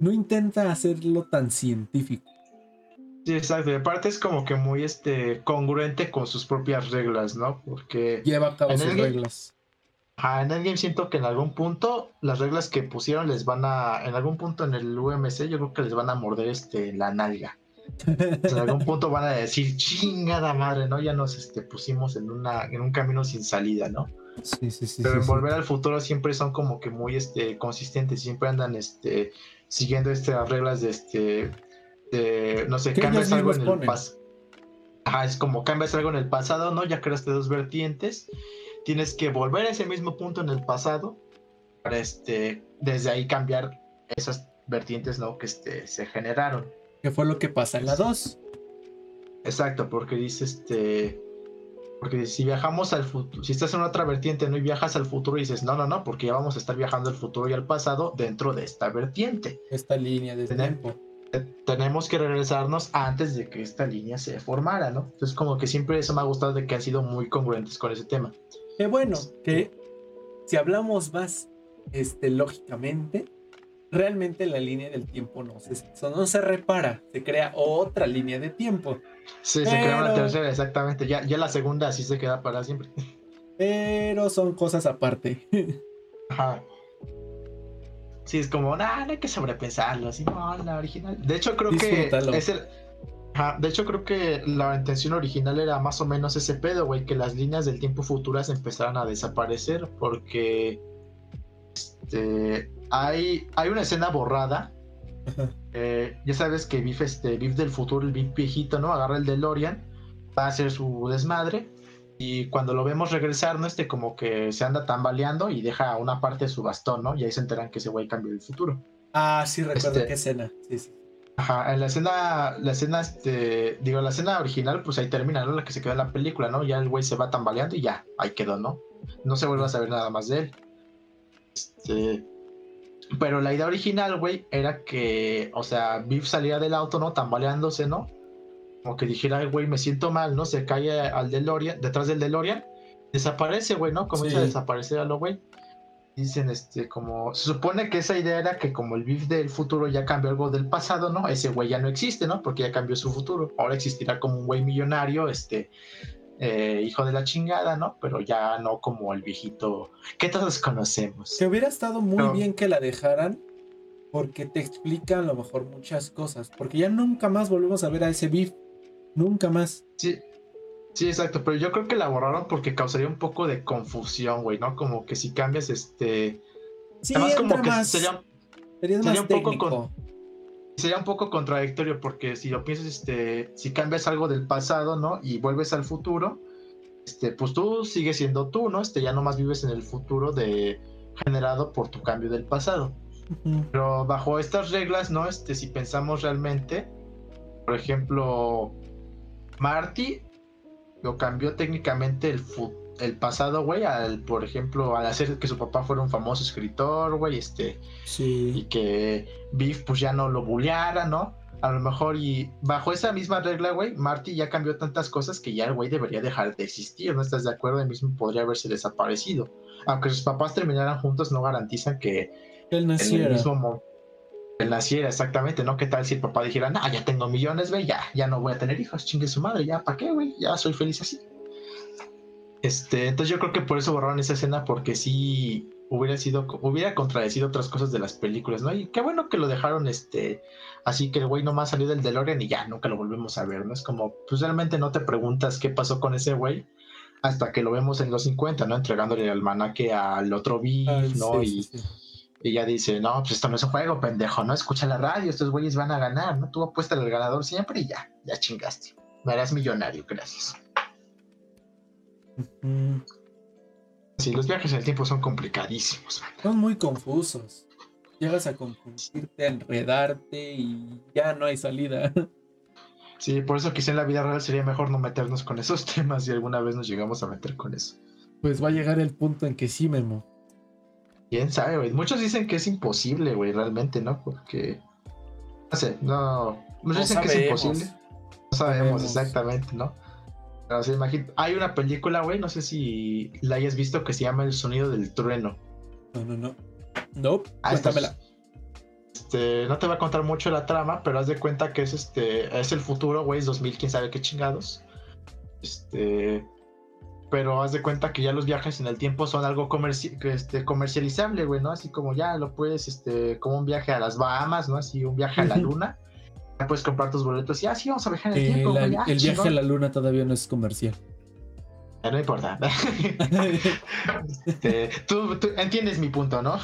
No intenta hacerlo tan científico. Sí, exacto. Y aparte es como que muy, este, congruente con sus propias reglas, ¿no? Porque... Lleva a cabo sus reglas en Endgame siento que en algún punto las reglas que pusieron les van a, en algún punto en el UMC yo creo que les van a morder este la nalga. en algún punto van a decir, chingada madre, ¿no? Ya nos este, pusimos en, una, en un camino sin salida, ¿no? Sí, sí, sí. Pero en Volver al Futuro siempre son como que muy este, consistentes, siempre andan este, siguiendo estas reglas de este, de, no sé, cambias algo en el pasado. Ajá, es como cambias algo en el pasado, ¿no? Ya creaste dos vertientes tienes que volver a ese mismo punto en el pasado para este, desde ahí cambiar esas vertientes ¿no? que este, se generaron. ¿Qué fue lo que pasa en la 2? Exacto, porque dice este. Porque si viajamos al futuro, si estás en otra vertiente no y viajas al futuro y dices, no, no, no, porque ya vamos a estar viajando al futuro y al pasado dentro de esta vertiente. Esta línea de tiempo. Tenemos que regresarnos antes de que esta línea se formara, ¿no? Entonces, como que siempre eso me ha gustado de que han sido muy congruentes con ese tema. Qué bueno, que si hablamos más este, lógicamente, realmente la línea del tiempo no se, no se repara, se crea otra línea de tiempo. Sí, se crea una tercera, exactamente. Ya, ya la segunda así se queda para siempre. Pero son cosas aparte. [LAUGHS] Ajá. Sí, es como, nah, no hay que sobrepensarlo, así no, la original. De hecho, creo que es el, de hecho, creo que la intención original era más o menos ese pedo, güey, que las líneas del tiempo futuras empezaran a desaparecer porque este, hay, hay una escena borrada. Eh, ya sabes que Biff, este, del futuro, el Biff viejito, ¿no? Agarra el DeLorean, va a hacer su desmadre y cuando lo vemos regresar, ¿no? Este como que se anda tambaleando y deja una parte de su bastón, ¿no? Y ahí se enteran que ese güey cambió el futuro. Ah, sí, recuerdo este, qué escena. Sí, sí. Ajá, en la escena, la escena, este, digo, la escena original, pues ahí termina, ¿no? La que se quedó en la película, ¿no? Ya el güey se va tambaleando y ya, ahí quedó, ¿no? No se vuelve a saber nada más de él. Este, pero la idea original, güey, era que, o sea, Biff salía del auto, ¿no? Tambaleándose, ¿no? Como que dijera, güey, me siento mal, ¿no? Se cae al DeLorean, detrás del DeLorean, desaparece, güey, ¿no? Comienza a desaparecer a lo güey. Dicen, este, como, se supone que esa idea era que como el Biff del futuro ya cambió algo del pasado, ¿no? Ese güey ya no existe, ¿no? Porque ya cambió su futuro. Ahora existirá como un güey millonario, este, eh, hijo de la chingada, ¿no? Pero ya no como el viejito que todos conocemos. Que hubiera estado muy bien que la dejaran porque te explica a lo mejor muchas cosas, porque ya nunca más volvemos a ver a ese Biff, nunca más. Sí, Sí, exacto, pero yo creo que la borraron porque causaría un poco de confusión, güey, ¿no? Como que si cambias este... Sí, Además como que sería, un poco sería un poco contradictorio porque si lo piensas, este, si cambias algo del pasado, ¿no? Y vuelves al futuro, este, pues tú sigues siendo tú, ¿no? Este, ya nomás vives en el futuro de generado por tu cambio del pasado. Pero bajo estas reglas, ¿no? Este, si pensamos realmente, por ejemplo, Marty lo cambió técnicamente el, el pasado, güey, al, por ejemplo, al hacer que su papá fuera un famoso escritor, güey, este, sí. y que Biff pues ya no lo bulleara, ¿no? A lo mejor y bajo esa misma regla, güey, Marty ya cambió tantas cosas que ya el güey debería dejar de existir, ¿no estás de acuerdo? Mismo podría haberse desaparecido. Aunque sus papás terminaran juntos, no garantizan que él naciera. En el mismo él naciera exactamente, ¿no? ¿Qué tal si el papá dijera, no, ya tengo millones, güey, ya, ya no voy a tener hijos, chingue su madre, ya, ¿para qué, güey? Ya soy feliz así. Este, entonces yo creo que por eso borraron esa escena, porque sí hubiera sido, hubiera contradecido otras cosas de las películas, ¿no? Y qué bueno que lo dejaron, este, así que el güey nomás salió del DeLorean y ya, nunca lo volvemos a ver, ¿no? Es como, pues realmente no te preguntas qué pasó con ese güey hasta que lo vemos en los 50, ¿no? Entregándole el almanaque al otro Biff, ¿no? y y ella dice, no, pues esto no es un juego, pendejo, no escucha la radio, estos güeyes van a ganar, ¿no? Tú apuestas al ganador siempre y ya, ya chingaste. Me harás millonario, gracias. Sí, los viajes en el tiempo son complicadísimos. Son muy confusos. Llegas a confundirte, a enredarte y ya no hay salida. [LAUGHS] Sí, por eso quizá en la vida real sería mejor no meternos con esos [LAUGHS] temas si alguna vez nos llegamos a meter con eso. Pues va a llegar el punto en que sí, Memo. Quién sabe, güey. Muchos dicen que es imposible, güey, realmente, ¿no? Porque. No sé, no. Muchos dicen que es imposible. No sabemos, exactamente, ¿no? Pero se imagina. Hay una película, güey, no sé si la hayas visto que se llama El sonido del trueno. No, no, no. No, ah, cuéntamela. Este, no te voy a contar mucho la trama, pero haz de cuenta que es este. Es el futuro, güey, es 2000, quién sabe qué chingados. Este pero haz de cuenta que ya los viajes en el tiempo son algo este, comercializable, güey, ¿no? Así como ya lo puedes, este, como un viaje a las Bahamas, ¿no? Así un viaje a la luna. Ya puedes comprar tus boletos y así ah, vamos a viajar en el tiempo. el viaje a la luna todavía no es comercial. No importa. [LAUGHS] Este, tú, tú, entiendes mi punto, ¿no?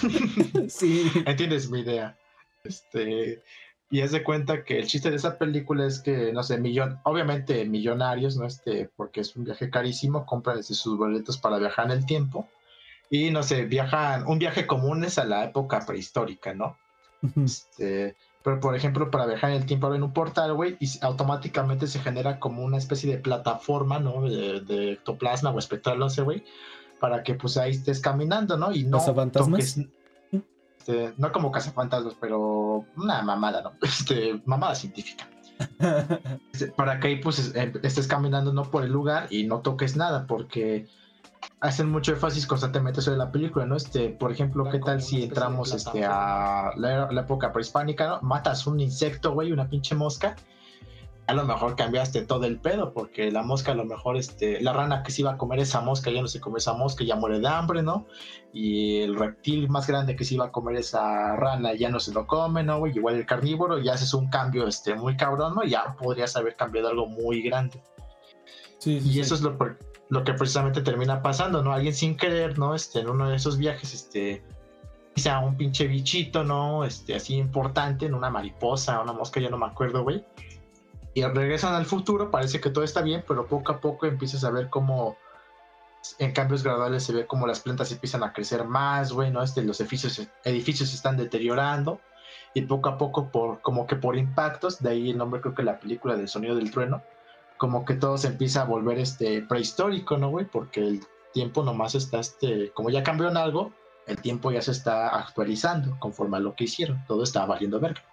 sí. [LAUGHS] Entiendes mi idea. Este, y es de cuenta que el chiste de esa película es que, no sé, millón, obviamente millonarios, ¿no? Este, porque es un viaje carísimo, compran este, sus boletos para viajar en el tiempo. Y no sé, viajan, un viaje común es a la época prehistórica, ¿no? este, pero por ejemplo, para viajar en el tiempo abren un portal, güey, y automáticamente se genera como una especie de plataforma, ¿no? De, ectoplasma o espectral, no sé, güey, para que pues ahí estés caminando, ¿no? Y no toques, este, no como cazafantasmas, pero una mamada, ¿no? [LAUGHS] Este, mamada científica. [LAUGHS] Este, para que ahí pues em, estés caminando no por el lugar y no toques nada, porque hacen mucho énfasis constantemente sobre la película, ¿no? Este, por ejemplo, ¿qué tal si entramos este, a la, la, época prehispánica, ¿no? Matas un insecto, güey, una pinche mosca, a lo mejor cambiaste todo el pedo, porque la mosca a lo mejor, este, la rana que se iba a comer esa mosca ya no se come esa mosca, ya muere de hambre, ¿no? Y el reptil más grande que se iba a comer esa rana ya no se lo come, ¿no? Igual el carnívoro, ya haces un cambio, este, muy cabrón, ¿no? Ya podrías haber cambiado algo muy grande. Sí, y eso es lo, lo que precisamente termina pasando, ¿no? Alguien sin querer, ¿no? Este, en uno de esos viajes, este, sea un pinche bichito, ¿no? Este, así importante, en una mariposa, una mosca, ya no me acuerdo, güey y regresan al futuro, parece que todo está bien, pero poco a poco empiezas a ver cómo en cambios graduales se ve cómo las plantas empiezan a crecer más, güey, ¿no? Este, los edificios, edificios se están deteriorando y poco a poco, por, como que por impactos, de ahí el nombre creo que la película del sonido del trueno, como que todo se empieza a volver este prehistórico, ¿no, güey? Porque el tiempo nomás está, este, como ya cambió en algo, el tiempo ya se está actualizando conforme a lo que hicieron, todo está valiendo verga.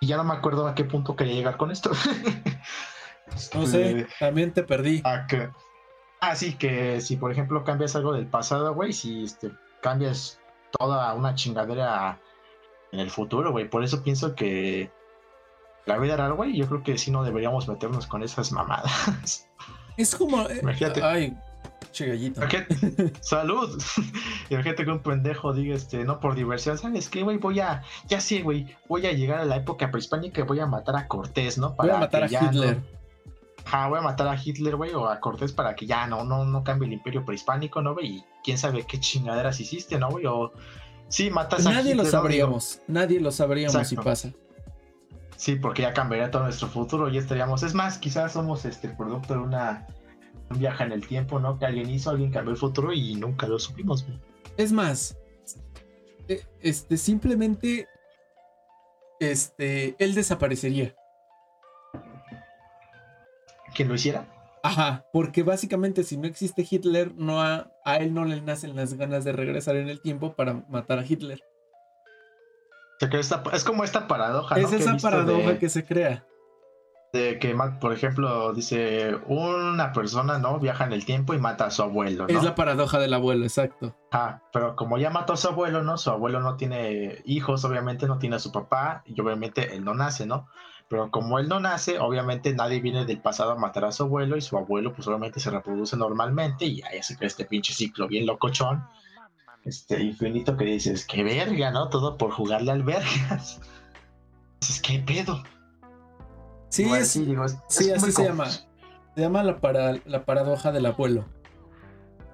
Y ya no me acuerdo a qué punto quería llegar con esto. [LAUGHS] no sé, también te perdí. Ah, sí, que si por ejemplo cambias algo del pasado, güey, si este, cambies toda una chingadera en el futuro, güey. Por eso pienso que la vida real, güey, yo creo que sí no deberíamos meternos con esas mamadas. Es como. Eh, Imagínate. Ay, che gallito. [LAUGHS] Salud. [LAUGHS] Imagínate que un pendejo diga, este, no por diversión, ¿sabes qué, güey? Voy a, ya sé, güey, voy a llegar a la época prehispánica y voy a matar a Cortés, ¿no? Para voy a matar a Hitler. No... voy a matar a Hitler, güey, o a Cortés para que ya no, no, no cambie el imperio prehispánico, ¿no, güey? Y quién sabe qué chingaderas hiciste, ¿no, güey? O sí, matas a Nadie lo sabríamos, nadie lo sabríamos si pasa. Sí, porque ya cambiaría todo nuestro futuro y estaríamos. Es más, quizás somos este producto de una un viaje en el tiempo, ¿no? Que alguien hizo, alguien cambió el futuro y nunca lo supimos, güey. Es más, e, este simplemente este él desaparecería. ¿Quién lo hiciera? Ajá, porque básicamente si no existe Hitler, no a, a él no le nacen las ganas de regresar en el tiempo para matar a Hitler es como esta paradoja. Es esa paradoja que se crea. De que, por ejemplo, dice, una persona, ¿no? Viaja en el tiempo y mata a su abuelo, ¿no? Es la paradoja del abuelo, exacto. Ah, pero como ya mató a su abuelo, ¿no? Su abuelo no tiene hijos, obviamente no tiene a su papá y obviamente él no nace, ¿no? Pero como él no nace, obviamente nadie viene del pasado a matar a su abuelo y su abuelo pues obviamente se reproduce normalmente y ahí se crea este pinche ciclo bien locochón este infinito que dices, qué verga, ¿no? Todo por jugarle al vergas. [LAUGHS] Dices, qué pedo. Sí, sí, así se llama. Se llama la, para, la paradoja del abuelo.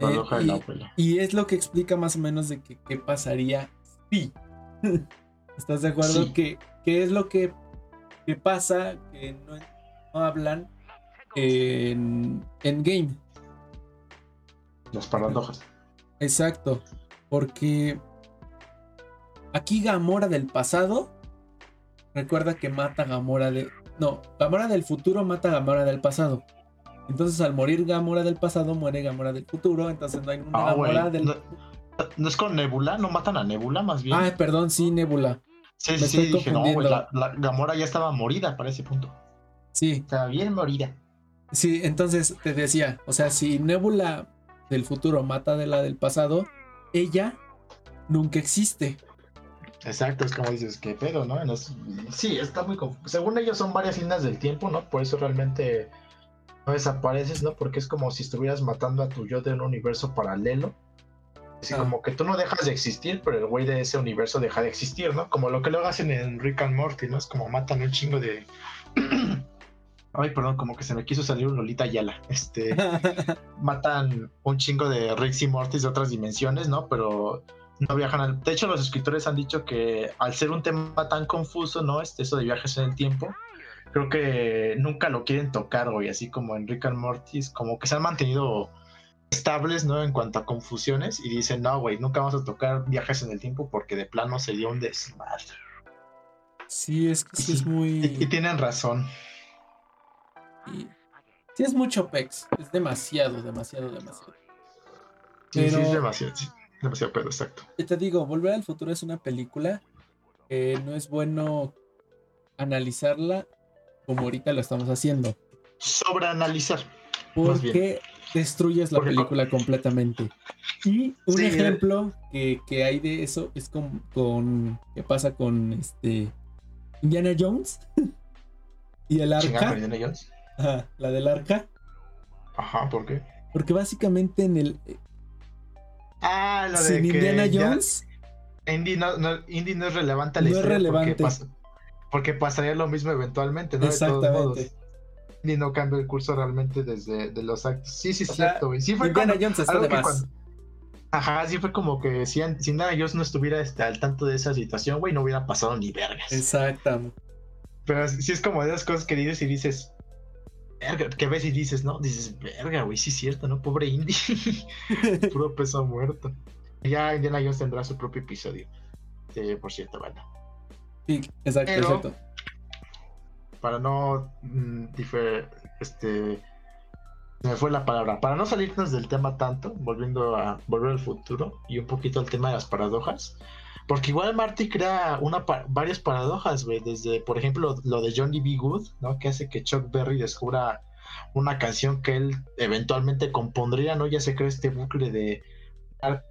Paradoja del eh, abuelo. Y es lo que explica más o menos de que, qué pasaría si. [LAUGHS] ¿Estás de acuerdo? Que, ¿Qué es lo que, que pasa que no, hablan en, en game? Las paradojas. Exacto. Porque aquí Gamora del pasado recuerda que mata a Gamora de. No, Gamora del futuro mata a Gamora del pasado. Entonces al morir Gamora del pasado, muere Gamora del futuro. Entonces no hay una ah, Gamora del. No, es con Nebula? ¿No matan a Nebula más bien? Ah, perdón, sí, Nebula. Sí, sí, dije, no, güey, la, Gamora ya estaba morida para ese punto. Sí. Estaba bien morida. Sí, entonces te decía, o sea, si Nebula del futuro mata de la del pasado, ella nunca existe. Exacto, es como dices, qué pedo, ¿no? sí, está muy Según ellos son varias líneas del tiempo, ¿no? Por eso realmente no desapareces, ¿no? Porque es como si estuvieras matando a tu yo de un universo paralelo. Así ah. como que tú no dejas de existir, pero el güey de ese universo deja de existir, ¿no? Como lo que luego hacen en Rick and Morty, ¿no? Es como matan un chingo de. [CLEARS THROAT] Ay, perdón, como que se me quiso salir un Lolita Yala. Este. [LAUGHS] matan un chingo de Rick y Morty de otras dimensiones, ¿no? Pero no viajan al. De hecho, los escritores han dicho que al ser un tema tan confuso, ¿no? Este, eso de viajes en el tiempo, creo que nunca lo quieren tocar, güey. Así como en Rick and Morty, como que se han mantenido estables, ¿no? En cuanto a confusiones y dicen, no, güey, nunca vamos a tocar viajes en el tiempo porque de plano sería un desmadre. Sí, es que sí, es muy. Y, tienen razón. sí, es mucho pex. Es demasiado, demasiado, demasiado. Sí, sí, es demasiado. Sí. Demasiado pedo, exacto. Y te digo, Volver al futuro es una película que no es bueno analizarla como ahorita lo estamos haciendo. Sobreanalizar. Porque destruyes la película completamente. Y un ejemplo que, hay de eso es con, con ¿qué pasa con este Indiana Jones? [LAUGHS] y el arca. Indiana Jones? Ajá, la del arca. Ajá, ¿por qué? Porque básicamente en el Ah, lo de Sin Indiana Jones. Indy no, Indy es relevante a la no Es relevante. Porque, pasaría lo mismo eventualmente, ¿no? Exactamente. Indy no cambia el curso realmente desde de los actos. Sí, sí, es cierto, güey. Sí fue Indiana Jones está de más. Ajá, sí fue como que si, si Indiana Jones no estuviera este, al tanto de esa situación, güey, no hubiera pasado ni vergas. Exactamente. Pero sí es como de esas cosas que dices y dices, que ves y dices, ¿no? Dices, verga, güey, sí es cierto, ¿no? Pobre Indy. [LAUGHS] [LAUGHS] Puro peso muerto. Ya Indiana Jones tendrá su propio episodio. por cierto, bueno. Sí, exacto, exacto. Para no mm, este se me fue la palabra. Para no salirnos del tema tanto, volviendo a volver al futuro y un poquito al tema de las paradojas. Porque igual Marty crea una varias paradojas, güey. Desde, por ejemplo, lo de Johnny B. Good, ¿no? Que hace que Chuck Berry descubra una canción que él eventualmente compondría, ¿no? Ya se crea este bucle de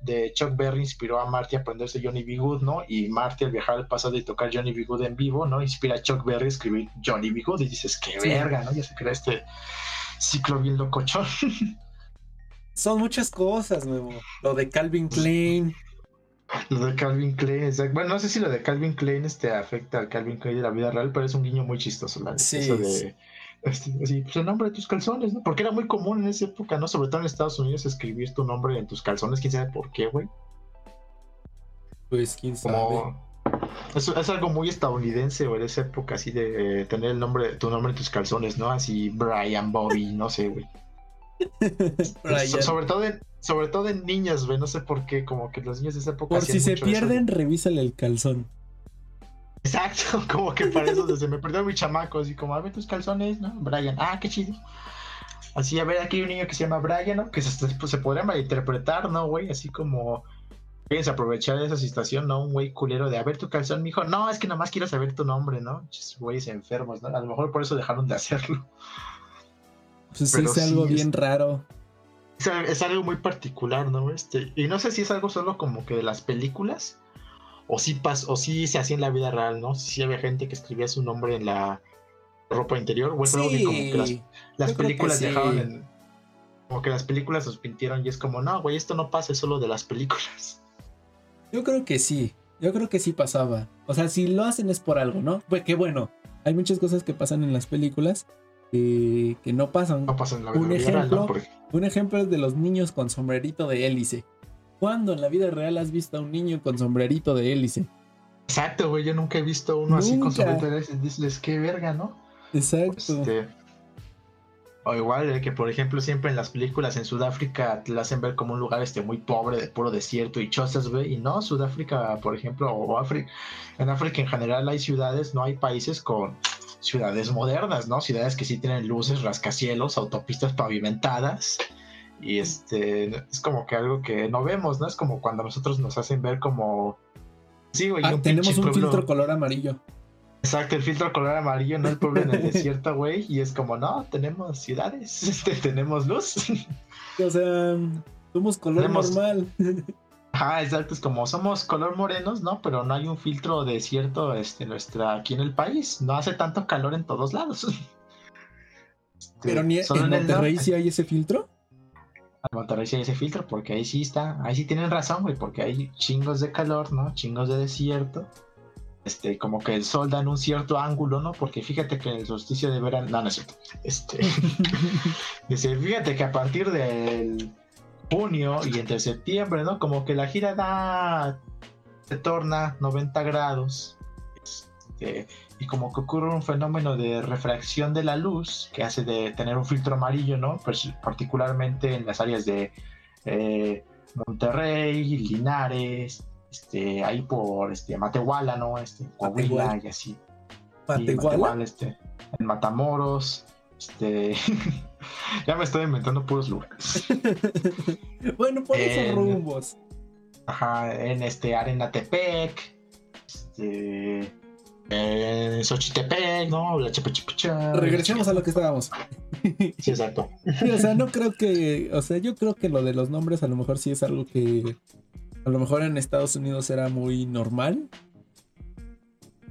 de Chuck Berry inspiró a Marty a aprenderse Johnny B. Good, ¿no? Y Marty al viajar al pasado y tocar Johnny B. Good en vivo, ¿no? Inspira a Chuck Berry a escribir Johnny B. Good y dices, qué verga, ¿no? Ya se crea este ciclo bien locochón. [LAUGHS] Son muchas cosas, Memo. Lo de Calvin Klein. Lo de Calvin Klein, exacto. Bueno, no sé si lo de Calvin Klein este, afecta al Calvin Klein de la vida real, pero es un guiño muy chistoso, la sí, Eso de, este, pues el nombre de tus calzones, ¿no? Porque era muy común en esa época, ¿no? Sobre todo en Estados Unidos, escribir tu nombre en tus calzones, quién sabe por qué, güey. Pues quién sabe. Es, es, algo muy estadounidense, güey, esa época, así de tener el nombre, tu nombre en tus calzones, ¿no? Así Brian Bobby, no sé, güey. Sobre todo en, sobre todo en niñas, güey, no sé por qué, como que los niños de esa época. Por si se pierden, revísale el calzón. Exacto, [LAUGHS] como que para eso se me perdió mi chamaco, así como, a ver tus calzones, ¿no? Brian, ah, qué chido. Así, a ver, aquí hay un niño que se llama Brian, ¿no? Que se, pues, se podría malinterpretar, ¿no, güey? Así como, Fíjense, aprovechar esa situación, ¿no? Un güey culero de, a ver tu calzón, mijo. No, es que nomás quiero saber tu nombre, ¿no? Güeyes enfermos, ¿no? A lo mejor por eso dejaron de hacerlo. Pues es algo bien raro. Es, algo muy particular, ¿no? Este, y no sé si es algo solo como que de las películas, o si pas, o si se hacía en la vida real, ¿no? Si había gente que escribía su nombre en la ropa interior, o es algo que como que las, películas dejaban en, como que las películas los pintieron y es como, no, güey, esto no pasa, es solo de las películas. Yo creo que sí, yo creo que sí pasaba. O sea, si lo hacen es por algo, ¿no? Pues que bueno, hay muchas cosas que pasan en las películas que, no pasan. No pasan la vida un ejemplo, un ejemplo es de los niños con sombrerito de hélice. ¿Cuándo en la vida real has visto a un niño con sombrerito de hélice? Exacto, güey. Yo nunca he visto uno así con sombrerito de hélice. Dices, qué verga, ¿no? Exacto. Este, o igual que, por ejemplo, siempre en las películas en Sudáfrica te la hacen ver como un lugar este muy pobre, de puro desierto y chozas, güey. Y no, Sudáfrica, por ejemplo, o África. En África en general hay ciudades, no hay países con ciudades modernas, ¿no? Ciudades que sí tienen luces, rascacielos, autopistas pavimentadas y este, es como que algo que no vemos, ¿no? Es como cuando nosotros nos hacen ver como... Sí, güey. Ah, tenemos un filtro color amarillo. Exacto, el filtro color amarillo, no el pueblo en el desierto, güey. Y es como, no, tenemos ciudades, [LAUGHS] este, tenemos luz. O sea, somos color normal. [LAUGHS] Ah, exacto, es como somos color morenos, ¿no? Pero no hay un filtro desierto este, nuestra, aquí en el país. No hace tanto calor en todos lados. [LAUGHS] Pero ni en Monterrey sí hay ese filtro. En Monterrey sí hay ese filtro, porque ahí sí está, ahí sí tienen razón, güey, porque hay chingos de calor, ¿no? Chingos de desierto. Este, como que el sol da en un cierto ángulo, ¿no? Porque fíjate que en el solsticio de verano, no, no es cierto. Este, [LAUGHS] dice, fíjate que a partir del junio y entre septiembre, ¿no? Como que la gira da, se torna 90 grados. Este, y como que ocurre un fenómeno de refracción de la luz que hace de tener un filtro amarillo, ¿no? Pues particularmente en las áreas de eh, Monterrey, Linares, este, ahí por este, Matehuala, ¿no? Este, Coahuila y así. Matehuala. este, en Matamoros, este. [LAUGHS] [LAUGHS] ya me estoy inventando puros lugares. [LAUGHS] bueno, por esos rumbos. Ajá, en este Arenatepec, este eh, Xochitepec, ¿no? La Regresemos a lo que estábamos. sí, exacto. [LAUGHS] o sea, no creo que, o sea, yo creo que lo de los nombres a lo mejor sí es algo que a lo mejor en Estados Unidos era muy normal.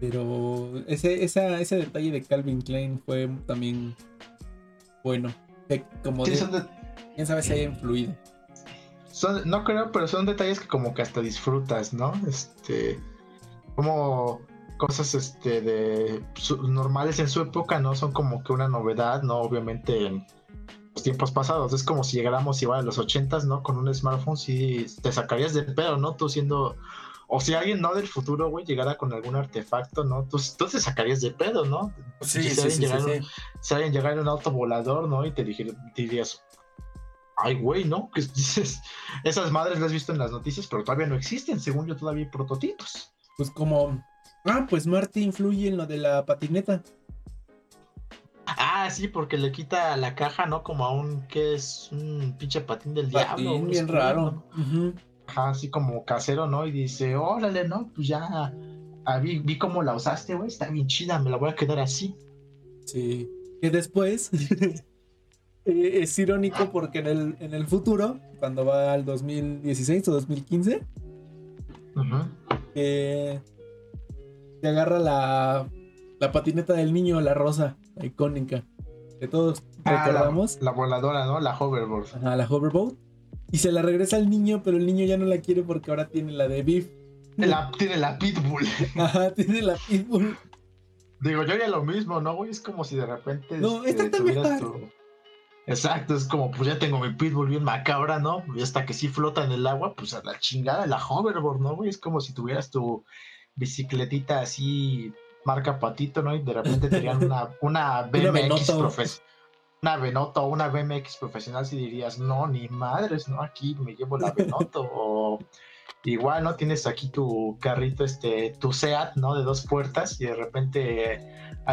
Pero ese, ese detalle de Calvin Klein fue también bueno. como de, quién sabe si haya influido. no creo, pero son detalles que como que hasta disfrutas, ¿no? Este, como cosas este de normales en su época no son como que una novedad, no obviamente en los tiempos pasados. Es como si llegáramos igual a los ochentas, ¿no? Con un smartphone sí te sacarías de pedo, ¿no? Tú siendo o si alguien no del futuro, güey, llegara con algún artefacto, ¿no? Tú, tú te sacarías de pedo, ¿no? Sí, si, sí, alguien si alguien llegara en un auto volador, ¿no? Y te, dirías, ay, güey, ¿no? Que [LAUGHS] dices, esas madres las has visto en las noticias, pero todavía no existen, según yo todavía hay prototipos. Pues como Ah, pues Marty influye en lo de la patineta. Ah, sí, porque le quita la caja, ¿no? Como a un que es un pinche patín del diablo. Bien raro. Ajá, así como casero, ¿no? Y dice, órale, ¿no? Pues ya ah, vi, vi cómo la usaste, güey. Está bien chida, me la voy a quedar así. Sí. Que después [LAUGHS] eh, es irónico porque en el, en el futuro, cuando va al 2016 o 2015, eh, se agarra la, la patineta del niño, la rosa, la icónica, que todos ah, recordamos. La, voladora, ¿no? La hoverboard. Ajá, la hoverboard. Y se la regresa al niño, pero el niño ya no la quiere porque ahora tiene la de Beef. tiene la Pitbull. [LAUGHS] Ajá, tiene la Pitbull. Digo, yo haría lo mismo, ¿no, güey? Es como si de repente. No, esta este, tuvieras tu... Exacto, es como, pues ya tengo mi pitbull bien macabra, ¿no? Y hasta que sí flota en el agua, pues a la chingada, la hoverboard, ¿no, güey? Es como si tuvieras tu bicicletita así, marca patito, ¿no? Y de repente tenían una, una BMX profesional. Una Venoto o una BMX profesional, si dirías, no, ni madres, ¿no? Aquí me llevo la Venoto. [LAUGHS] o igual, ¿no? Tienes aquí tu carrito, este, tu SEAT, ¿no? De dos puertas y de repente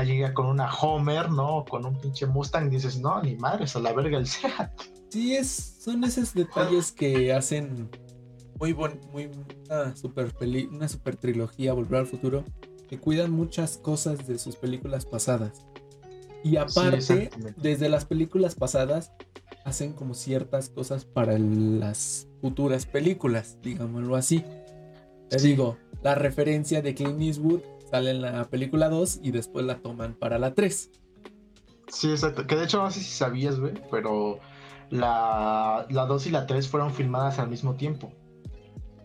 llega con una Homer, ¿no? Con un pinche Mustang, dices, no, ni madres, a la verga el SEAT. Sí, es, son esos detalles que hacen muy buen, muy una super una super trilogía, Volver al Futuro, que cuidan muchas cosas de sus películas pasadas. Y aparte, desde las películas pasadas, hacen como ciertas cosas para las futuras películas, digámoslo así. Te digo, la referencia de Clint Eastwood sale en la película 2 y después la toman para la 3. Sí, exacto. Que de hecho no sé si sabías, güey, pero la, la 2 y la 3 fueron filmadas al mismo tiempo.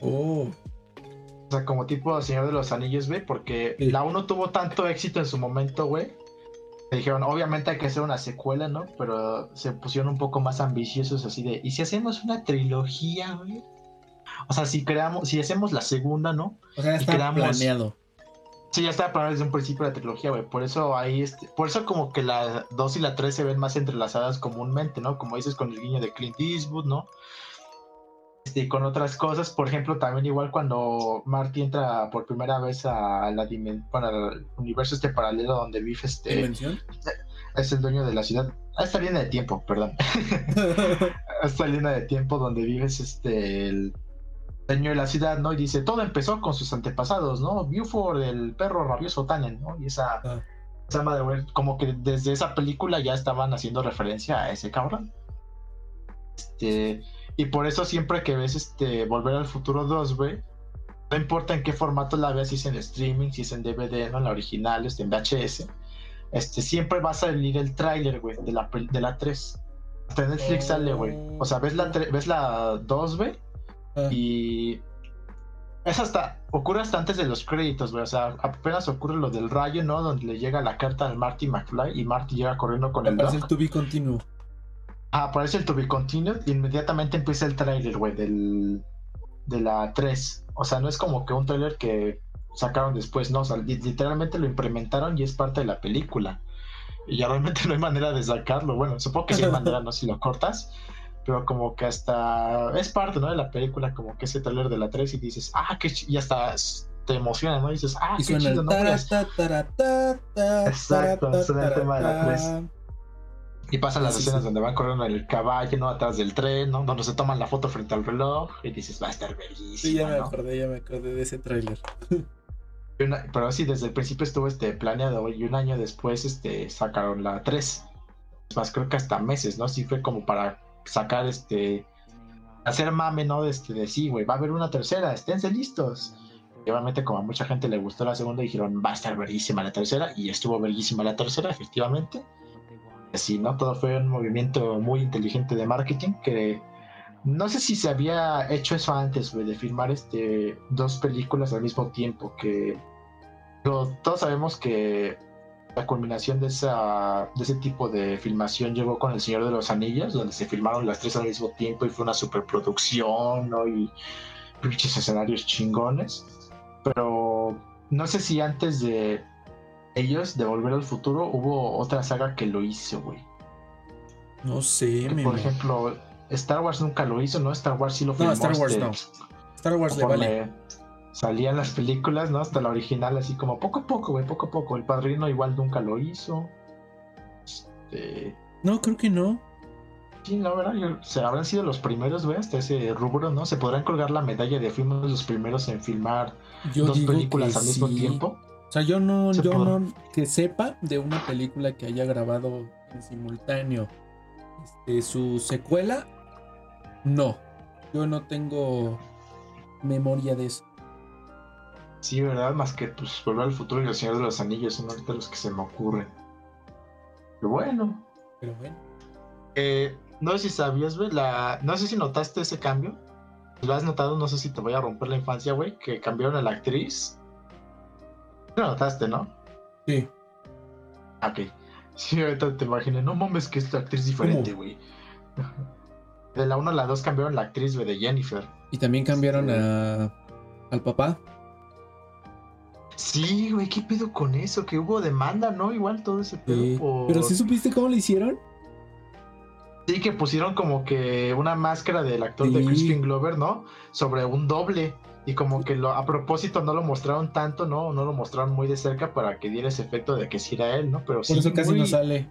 Oh. O sea, como tipo Señor de los Anillos, güey, porque la 1 tuvo tanto éxito en su momento, güey. Dijeron, obviamente hay que hacer una secuela, ¿no? Pero se pusieron un poco más ambiciosos así de, ¿y si hacemos una trilogía, güey? O sea, si creamos, si hacemos la segunda, ¿no? O sea, está planeado. Sí, ya estaba planeado desde un principio la trilogía, güey. Por eso ahí, este, por eso como que la 2 y la 3 se ven más entrelazadas comúnmente, ¿no? Como dices con el guiño de Clint Eastwood, ¿no? Este, con otras cosas, por ejemplo, también igual cuando Marty entra por primera vez a la bueno, al universo este paralelo donde vive este... ¿Dimensión? Es el dueño de la ciudad. A esta línea de tiempo, perdón. a esta línea de tiempo donde vives este el dueño de la ciudad, ¿no? Y dice, todo empezó con sus antepasados, ¿no? Buford, el perro rabioso Tannen, ¿no? Y esa, ah. esa madre, como que desde esa película ya estaban haciendo referencia a ese cabrón. Este, y por eso siempre que ves este Volver al Futuro 2, güey, no importa en qué formato la veas, si es en streaming, si es en DVD, ¿no? En la original, este, en VHS, este, siempre va a salir el tráiler, güey, de la, de la 3. Hasta Netflix sale, güey. O sea, ves la, ves la 2, güey, Ah. Y es hasta, ocurre hasta antes de los créditos, güey. O sea, apenas ocurre lo del rayo, ¿no? Donde le llega la carta al Marty McFly y Marty llega corriendo con el. El to be continuo. Ah, aparece el to be continued y inmediatamente empieza el trailer, güey, del, de la 3. O sea, no es como que un trailer que sacaron después, no. O sea, literalmente lo implementaron y es parte de la película. Y ya realmente no hay manera de sacarlo. Bueno, supongo que sí hay manera, ¿no? Si lo cortas pero como que hasta es parte, ¿no? De la película, como que ese trailer de la 3 y dices, ah, que y hasta te emociona, ¿no? Y dices, ah, qué chido, ¿no? Exacto, suena el tema de la 3. Y pasan las escenas donde van corriendo el caballo, ¿no? Atrás del tren, ¿no? Donde se toman la foto frente al reloj y dices, va a estar bellísimo. Sí, ya me acordé, ya me acordé de ese tráiler. [LAUGHS] pero sí, desde el principio estuvo este planeado y un año después este, sacaron la 3. Más creo que hasta meses, ¿no? Sí fue como para sacar este hacer mame, ¿no? Este, de sí, güey, va a haber una tercera, esténse listos. Y obviamente, como a mucha gente le gustó la segunda, dijeron, va a estar verguísima la tercera, y estuvo verguísima la tercera, efectivamente. Así, ¿no? Todo fue un movimiento muy inteligente de marketing que no sé si se había hecho eso antes, güey, de filmar este, dos películas al mismo tiempo, que todos sabemos que la culminación de, esa, de ese tipo de filmación llegó con El Señor de los Anillos, donde se filmaron las tres al mismo tiempo y fue una superproducción, ¿no? Y pinches escenarios chingones. Pero no sé si antes de ellos, de Volver al Futuro, hubo otra saga que lo hizo, güey. No sé, Por ejemplo, Star Wars nunca lo hizo, ¿no? Star Wars sí lo filmó. No, Star Wars no. Star Wars le vale salían las películas, ¿no? Hasta la original, así como poco a poco, güey, poco a poco. El padrino igual nunca lo hizo. Este... No, creo que no. Sí, no, ¿verdad? o sea, habrán sido los primeros, güey, hasta ese rubro, ¿no? Se podrán colgar la medalla de fuimos los primeros en filmar dos películas al mismo tiempo. O sea, yo no, yo no, que sepa de una película que haya grabado en simultáneo este, su secuela, no. Yo no tengo memoria de eso. Sí, ¿verdad? Más que pues Volver al Futuro y El Señor de los Anillos son ahorita los que se me ocurren. Pero bueno. Pero bueno. Eh, no sé si sabías, güey, la... No sé si notaste ese cambio. Si lo has notado, no sé si te voy a romper la infancia, güey, que cambiaron a la actriz. Lo notaste, ¿no? Sí. Ok. Sí, ahorita te imaginé, no mames que es la actriz diferente, güey. [LAUGHS] De la 1 a la 2 cambiaron la actriz, güey, de Jennifer. Y también cambiaron a, al papá. Sí, güey, ¿qué pedo con eso? Que hubo demanda, ¿no? Igual todo ese pedo. Sí. por- Pero sí supiste cómo lo hicieron. Sí, que pusieron como que una máscara del actor de. Crispin Glover, ¿no? Sobre un doble. Y como que lo, a propósito no lo mostraron tanto, ¿no? No lo mostraron muy de cerca para que diera ese efecto de que sí era él, ¿no? Pero Por sí, eso casi muy, no sale.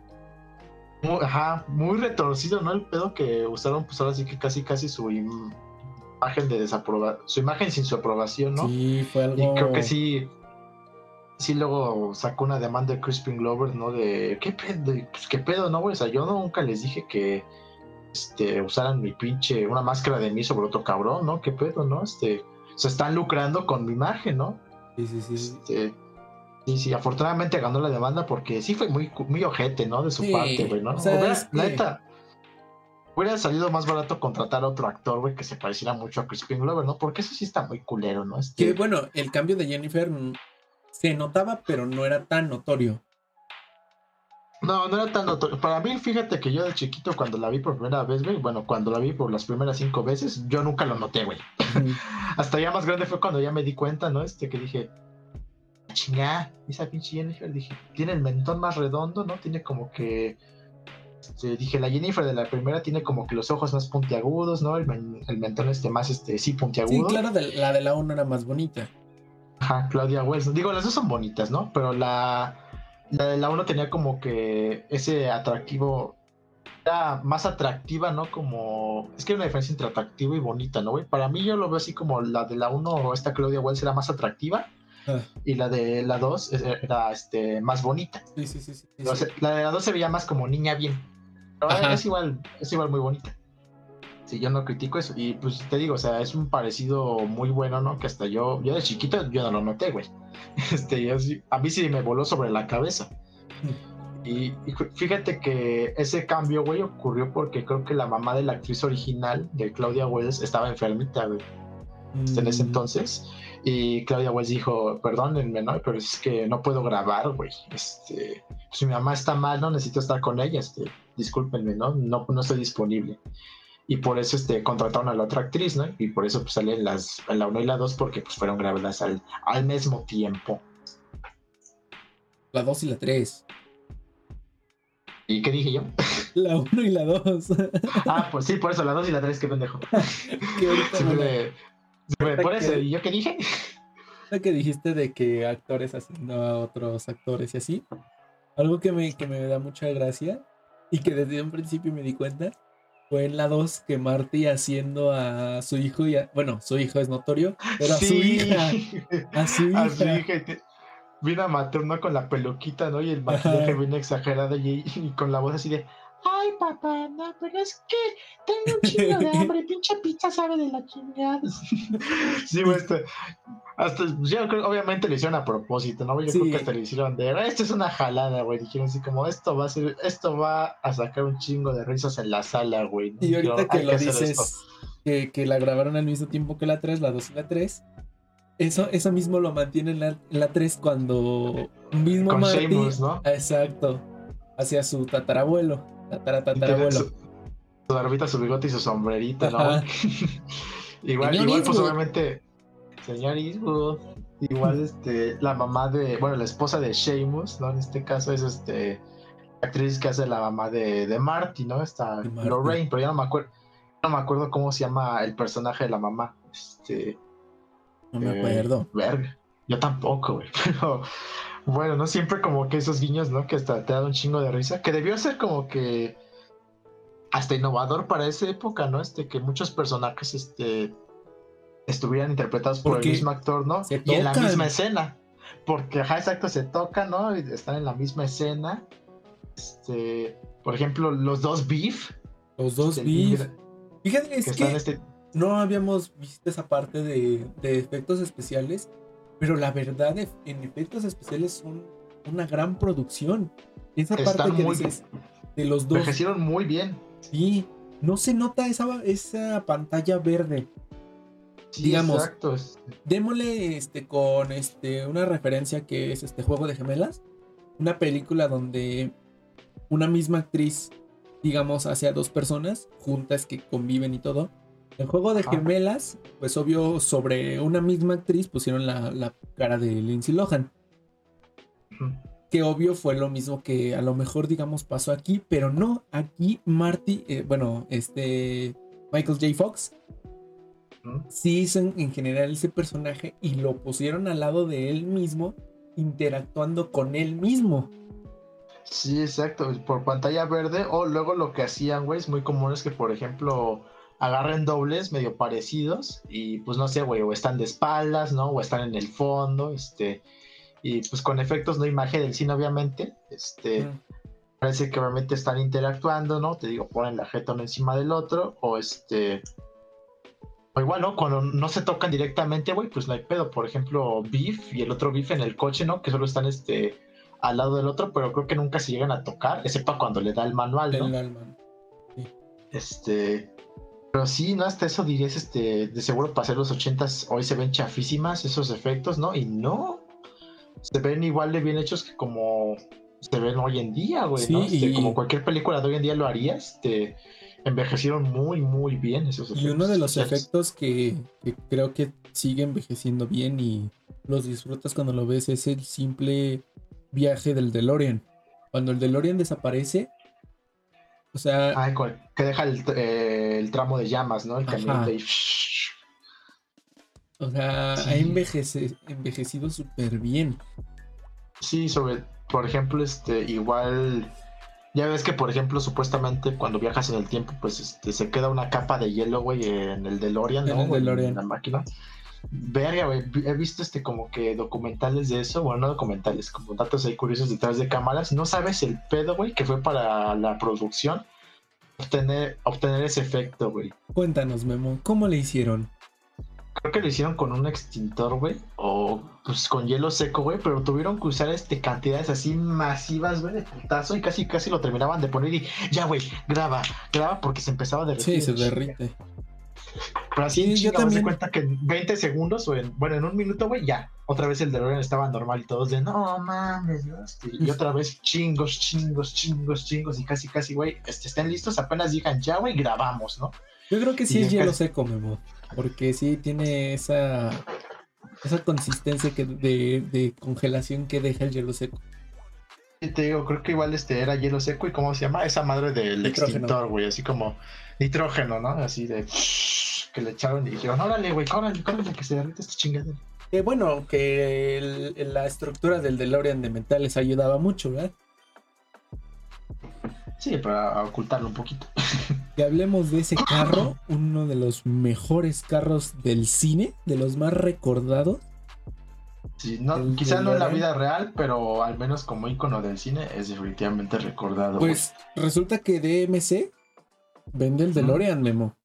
muy- ajá, muy retorcido, ¿no? El pedo que usaron, pues ahora sí que casi, casi su im- imagen de desaprobación, su imagen sin su aprobación, ¿no? Sí, fue algo. Y creo que sí, sí luego sacó una demanda de Crispin Glover, ¿no? De, ¿qué pedo? Pues, ¿qué pedo, no, güey? O sea, yo nunca les dije que este, usaran mi pinche, una máscara de mí sobre otro cabrón, ¿no? ¿Qué pedo, no? Este, se están lucrando con mi imagen, ¿no? Sí, sí, sí. Este, sí, sí, afortunadamente ganó la demanda porque sí fue muy, muy ojete, ¿no? De su Sí, parte, güey, ¿no? o sea, Hubiera- es que- la neta, hubiera salido más barato contratar a otro actor, güey, que se pareciera mucho a Crispin Glover, ¿no? Porque eso sí está muy culero, ¿no? Este, Que bueno, el cambio de Jennifer mm, se notaba, pero no era tan notorio. No, no era tan notorio. Para mí, fíjate que yo de chiquito, cuando la vi por primera vez, güey, bueno, cuando la vi por las primeras cinco veces, yo nunca lo noté, güey. [LAUGHS] Hasta ya más grande fue cuando ya me di cuenta, ¿no? Este que dije, chingá, esa pinche Jennifer, dije, tiene el mentón más redondo, ¿no? Tiene como que. este, dije, la Jennifer de la primera tiene como que los ojos más puntiagudos, ¿no? El, men- el mentón este más, este, sí, Sí, puntiagudo. claro, de- la de la 1 era más bonita. Ajá, Claudia Wells. Digo, las dos son bonitas, ¿no? Pero la, la de la uno tenía como que ese atractivo. Era más atractiva, ¿no? Como. Es que hay una diferencia entre atractivo y bonita, ¿no, güey? Para mí yo lo veo así como la de la 1, esta Claudia Wells era más atractiva. Ah, Y la de la 2 era este, más bonita. sí, sí, sí. sí, la de la 2 se veía más como niña bien. Pero Ajá. es igual, es igual muy bonita. Sí, yo no critico eso. Y pues te digo, o sea, es un parecido muy bueno, ¿no? Que hasta yo, yo de chiquito, yo no lo noté, güey. [LAUGHS] Este, yo a mí sí me voló sobre la cabeza. Y, y fíjate que ese cambio, güey, ocurrió porque creo que la mamá de la actriz original, de Claudia Wells, estaba enfermita, güey, en ese Mm, entonces. Y Claudia Wells dijo, perdónenme, ¿no? Pero es que no puedo grabar, güey. Este, si mi mamá está mal, no necesito estar con ella, este, discúlpenme, ¿no? No, no estoy disponible. Y por eso este, contrataron a la otra actriz, ¿no? Y por eso pues, salen las, la 1 y la 2 porque pues fueron grabadas al, al mismo tiempo. La 2 y la 3. ¿Y qué dije yo? La 1 y la 2. Ah, pues sí, por eso, la 2 y la 3, qué pendejo. [LAUGHS] ahorita Sí, me- sí, me- por eso, ¿y yo qué dije? Ahorita que dijiste de que actores haciendo a otros actores y así, algo que me, que me da mucha gracia y que desde un principio me di cuenta fue en la 2 que Marty haciendo a su hijo y a- bueno, su hijo es notorio, pero a su Sí. hija, a [LAUGHS] su hija. A su hija. y te- Vino a materno con la peluquita, ¿no? Y el maquillaje bien exagerado y, y con la voz así de Ay, papá, no, pero es que tengo un chingo de hambre, [LAUGHS] pinche pizza sabe de la chingada. sí, güey, este, hasta, yo creo, obviamente lo hicieron a propósito, ¿no? Yo creo que hasta lo hicieron de, esto es una jalada, güey. Dijeron así como, esto va a ser, esto va a sacar un chingo de risas en la sala, güey. ¿no? Y ahorita Dijeron, que "Hay lo esto". dices, que, que la grabaron al mismo tiempo que la 3, la 2 y la 3. Eso, eso mismo lo mantiene en la, en la 3 cuando mismo Con Marty, ¿no? exacto, hacia su tatarabuelo, Su, barbita, su bigote y su sombrerito, ¿no? [LAUGHS] Igual, Señor igual, pues obviamente, señor Eastwood. Igual, [LAUGHS] este, la mamá de, bueno, la esposa de Sheamus, ¿no? En este caso es este, la actriz que hace la mamá de, de Marty, ¿no? Está. Lorraine, pero ya no me acuerdo, no me acuerdo cómo se llama el personaje de la mamá. Este, No me eh, acuerdo. verga. Yo tampoco, güey. [LAUGHS] Pero bueno, no siempre como que esos guiños, ¿no? Que hasta te dan un chingo de risa. Que debió ser como que hasta innovador para esa época, ¿no? Este, que muchos personajes, este, estuvieran interpretados por Porque el mismo actor, ¿no? se Y en la misma escena. Porque, ajá, exacto, se tocan, ¿no? Y están en la misma escena. Este, Por ejemplo, los dos Beef. Los dos este, Beef. Fíjate, es que este. no habíamos visto esa parte de, de efectos especiales, pero la verdad, en efectos especiales son una gran producción. Esa parte Están que muy dices de los dos, Envejecieron muy bien. sí, no se nota esa, esa pantalla verde. Sí, Digamos, Exacto. Démosle este, con este, una referencia que es este Juego de Gemelas. Una película donde una misma actriz, digamos, hace a dos personas juntas que conviven y todo. El Juego de Ajá. Gemelas, pues obvio, sobre una misma actriz pusieron la, la cara de Lindsay Lohan. Que obvio fue lo mismo que a lo mejor, digamos, pasó aquí, pero no, aquí Marty, eh, bueno, este Michael J. Fox sí hizo en, en general ese personaje y lo pusieron al lado de él mismo, interactuando con él mismo. Sí, exacto, por pantalla verde o luego lo que hacían, güey, es muy común es que, por ejemplo, agarren dobles medio parecidos y pues no sé, güey, o están de espaldas, ¿no? O están en el fondo, este, y pues con efectos, no imagen del cine, obviamente, este, Mm. parece que obviamente están interactuando, ¿no? Te digo, ponen la jeta uno encima del otro, o este, o igual, ¿no? Cuando no se tocan directamente, güey, pues no hay pedo, por ejemplo, Beef y el otro Beef en el coche, ¿no? Que solo están, este, al lado del otro, pero creo que nunca se llegan a tocar, excepto cuando le da el manual, ¿no? El alma. Este. Pero sí, ¿no? Hasta eso dirías, este, de seguro para hacer los ochentas hoy se ven chafísimas esos efectos, ¿no? Y no. Se ven igual de bien hechos que como se ven hoy en día, güey, ¿no? Sí, Este, y- Como cualquier película de hoy en día lo harías, te envejecieron muy, muy bien esos efectos. Y uno de los efectos que, que creo que sigue envejeciendo bien y los disfrutas cuando lo ves es el simple viaje del DeLorean. Cuando el DeLorean desaparece, o sea, con- que deja el, eh, el tramo de llamas, ¿no? El camión de o sea, ha envejece- envejecido súper bien. Sí, sobre, por ejemplo, este, igual, ya ves que, por ejemplo, supuestamente cuando viajas en el tiempo, pues, este, se queda una capa de hielo, güey, en el DeLorean, En ¿no? el güey, DeLorean. la máquina. Verga, güey, he visto, este, como que documentales de eso, bueno, no documentales, como datos ahí curiosos detrás de cámaras. No sabes el pedo, güey, que fue para la producción obtener, obtener ese efecto, güey. Cuéntanos, Memo, ¿cómo le hicieron? Creo que lo hicieron con un extintor, güey, o pues con hielo seco, güey, pero tuvieron que usar este cantidades así masivas, güey, de putazo y casi casi lo terminaban de poner y ya, güey, graba, graba porque se empezaba a derretir. Sí, se chinga. Pero así Sí, yo haz de también. cuenta que en 20 segundos o en, bueno, en un minuto, güey, ya, otra vez el DeLorean estaba normal y todos de, no mames, ¿no? Este, y otra vez chingos, chingos, chingos, chingos y casi casi, güey, este, estén listos, apenas digan ya, güey, grabamos, ¿no? Yo creo que sí Y es hielo seco, Memo. Porque sí tiene esa, esa consistencia que de, de congelación que deja el hielo seco. Te digo, creo que igual este era hielo seco y cómo se llama esa madre del Nitrógeno. extintor, güey, así como nitrógeno, ¿no? Así de [LAUGHS] que le echaron y dijeron, órale, güey, órale, órale, que se derrite esta chingadera. Bueno, que el- la estructura del DeLorean de metal les ayudaba mucho, ¿verdad? Sí, para ocultarlo un poquito. [LAUGHS] Que hablemos de ese carro, uno de los mejores carros del cine, de los más recordados. Sí, no, quizá no en la vida real, pero al menos como icono del cine es definitivamente recordado. Pues resulta que DMC vende el DeLorean, Memo.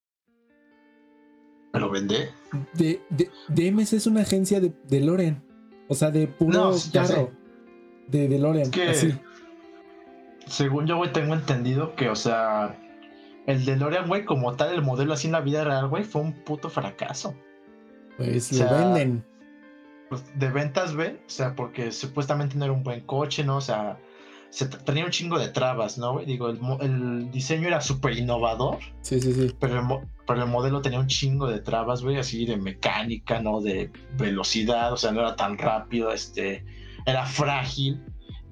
¿Me lo vendé? De, de- DMC es una agencia de DeLorean. O sea, de puro No, carro. De DeLorean, Es que- así. Según yo, güey, tengo entendido que, o sea, el DeLorean, güey, como tal, el modelo así en la vida real, güey, fue un puto fracaso. Pues o lo venden. Pues, de ventas, güey, o sea, porque supuestamente no era un buen coche, ¿no? O sea, se tenía un chingo de trabas, ¿no, güey? Digo, el, el diseño era súper innovador, Sí, sí, sí. pero el, pero el modelo tenía un chingo de trabas, güey, así de mecánica, ¿no? De velocidad, o sea, no era tan rápido, este, era frágil.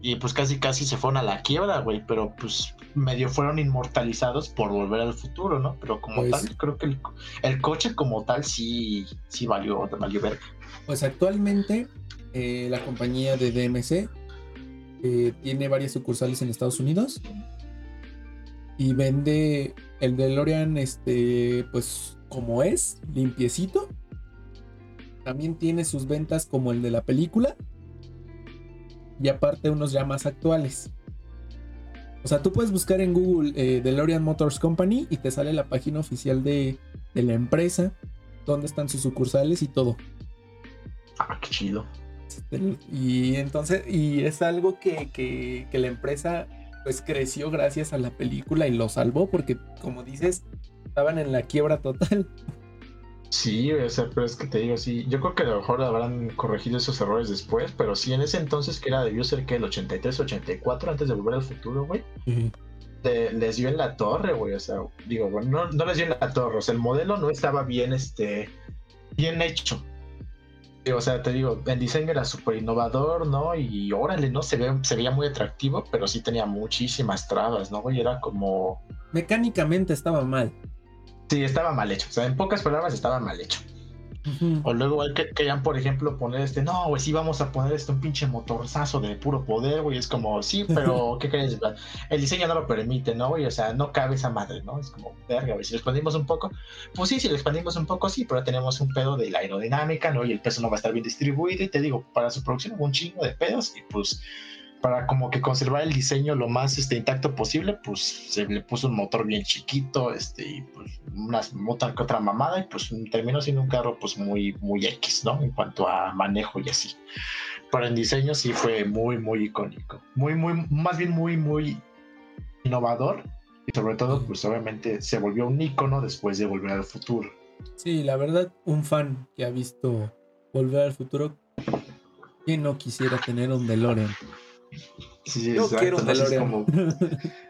Y pues casi casi se fueron a la quiebra, güey, pero pues medio fueron inmortalizados por volver al futuro, ¿no? Pero como Pues- tal, creo que el coche como tal sí, sí valió, valió verga. Pues actualmente eh, la compañía de DMC eh, tiene varias sucursales en Estados Unidos y vende el DeLorean, este, pues como es, limpiecito. También tiene sus ventas como el de la película y aparte unos ya más actuales. O sea, tú puedes buscar en Google eh, DeLorean Motors Company y te sale la página oficial de, de la empresa, dónde están sus sucursales y todo. Ah, qué chido. Y entonces, y es algo que, que, que la empresa pues creció gracias a la película y lo salvó porque, como dices, estaban en la quiebra total. Sí, o sea, pero es que te digo, sí, yo creo que a lo mejor habrán corregido esos errores después, pero sí, en ese entonces que era debió ser que el 83, 84, antes de volver al futuro, güey, les dio en la torre, güey, o sea, digo, bueno, no, no, les dio en la torre, o sea, el modelo no estaba bien, este, bien hecho. O sea, te digo, el diseño era súper innovador, ¿no? Y órale, ¿no? Se, ve, se veía muy atractivo, pero sí tenía muchísimas trabas, ¿no? Y era como... Mecánicamente estaba mal. Sí, estaba mal hecho. O sea, en pocas palabras estaba mal hecho. O luego que querían, por ejemplo, poner este, no, güey, sí vamos a poner este un pinche motorzazo de puro poder, güey. Es como, sí, pero ¿qué crees? El diseño no lo permite, ¿no, güey? O sea, no cabe esa madre, ¿no? Es como, verga, güey. Si lo expandimos un poco, pues sí, si lo expandimos un poco, sí, pero tenemos un pedo de la aerodinámica, ¿no? Y el peso no va a estar bien distribuido. Y te digo, para su producción hubo un chingo de pedos y pues para como que conservar el diseño lo más este, intacto posible, pues se le puso un motor bien chiquito, este, y pues una motor que otra mamada, y pues terminó siendo un carro pues muy, muy X, ¿no? En cuanto a manejo y así. Pero en diseño sí fue muy, muy icónico. Muy, muy, más bien muy, muy innovador. Y sobre todo, pues obviamente se volvió un icono después de Volver al Futuro. Sí, la verdad, un fan que ha visto Volver al Futuro, que no quisiera tener un DeLorean? Sí, Yo quiero un DeLorean.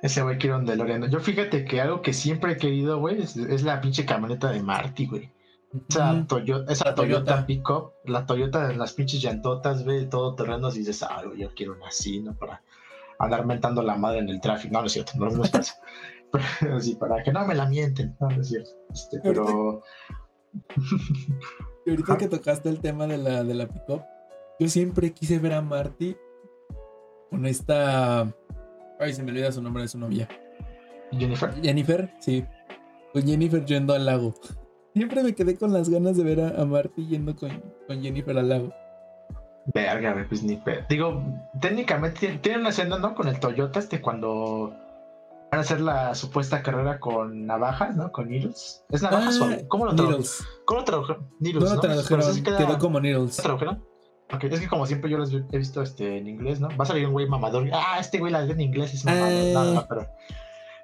ese güey quiere un DeLorean. Yo fíjate que algo que siempre he querido, güey, es, la pinche camioneta de Marty, güey. Esa, Toyota, esa Toyota, Pickup, la Toyota de las pinches llantotas, güey, todo terreno, y dices, ah, yo quiero una así, ¿no? Para andar mentando la madre en el tráfico. No, no es cierto, no, no es [LAUGHS] pero sí, para que no me la mienten, no, no es cierto. Este, pero. y [LAUGHS] ahorita que tocaste el tema de la, de la Pickup, yo siempre quise ver a Marty con esta. Ay, se me olvida su nombre de su novia. Jennifer. Jennifer, sí. Con Jennifer yendo al lago. Siempre me quedé con las ganas de ver a, Marty yendo con, Jennifer al lago. Verga, pues ni Digo, técnicamente tiene una escena, ¿no? Con el Toyota, este cuando van a hacer la supuesta carrera con navajas, ¿no? Con needles. ¿Es navajas ah, o cómo lo tradujeron? ¿Cómo lo tradujeron? Needles, no lo tradujeron, quedó como needles. ¿Lo tradujeron? Es que como siempre yo los he visto este, en inglés, ¿no? Va a salir un güey mamador. Ah, este güey la ve en inglés, es mamador. Eh. Nada, pero,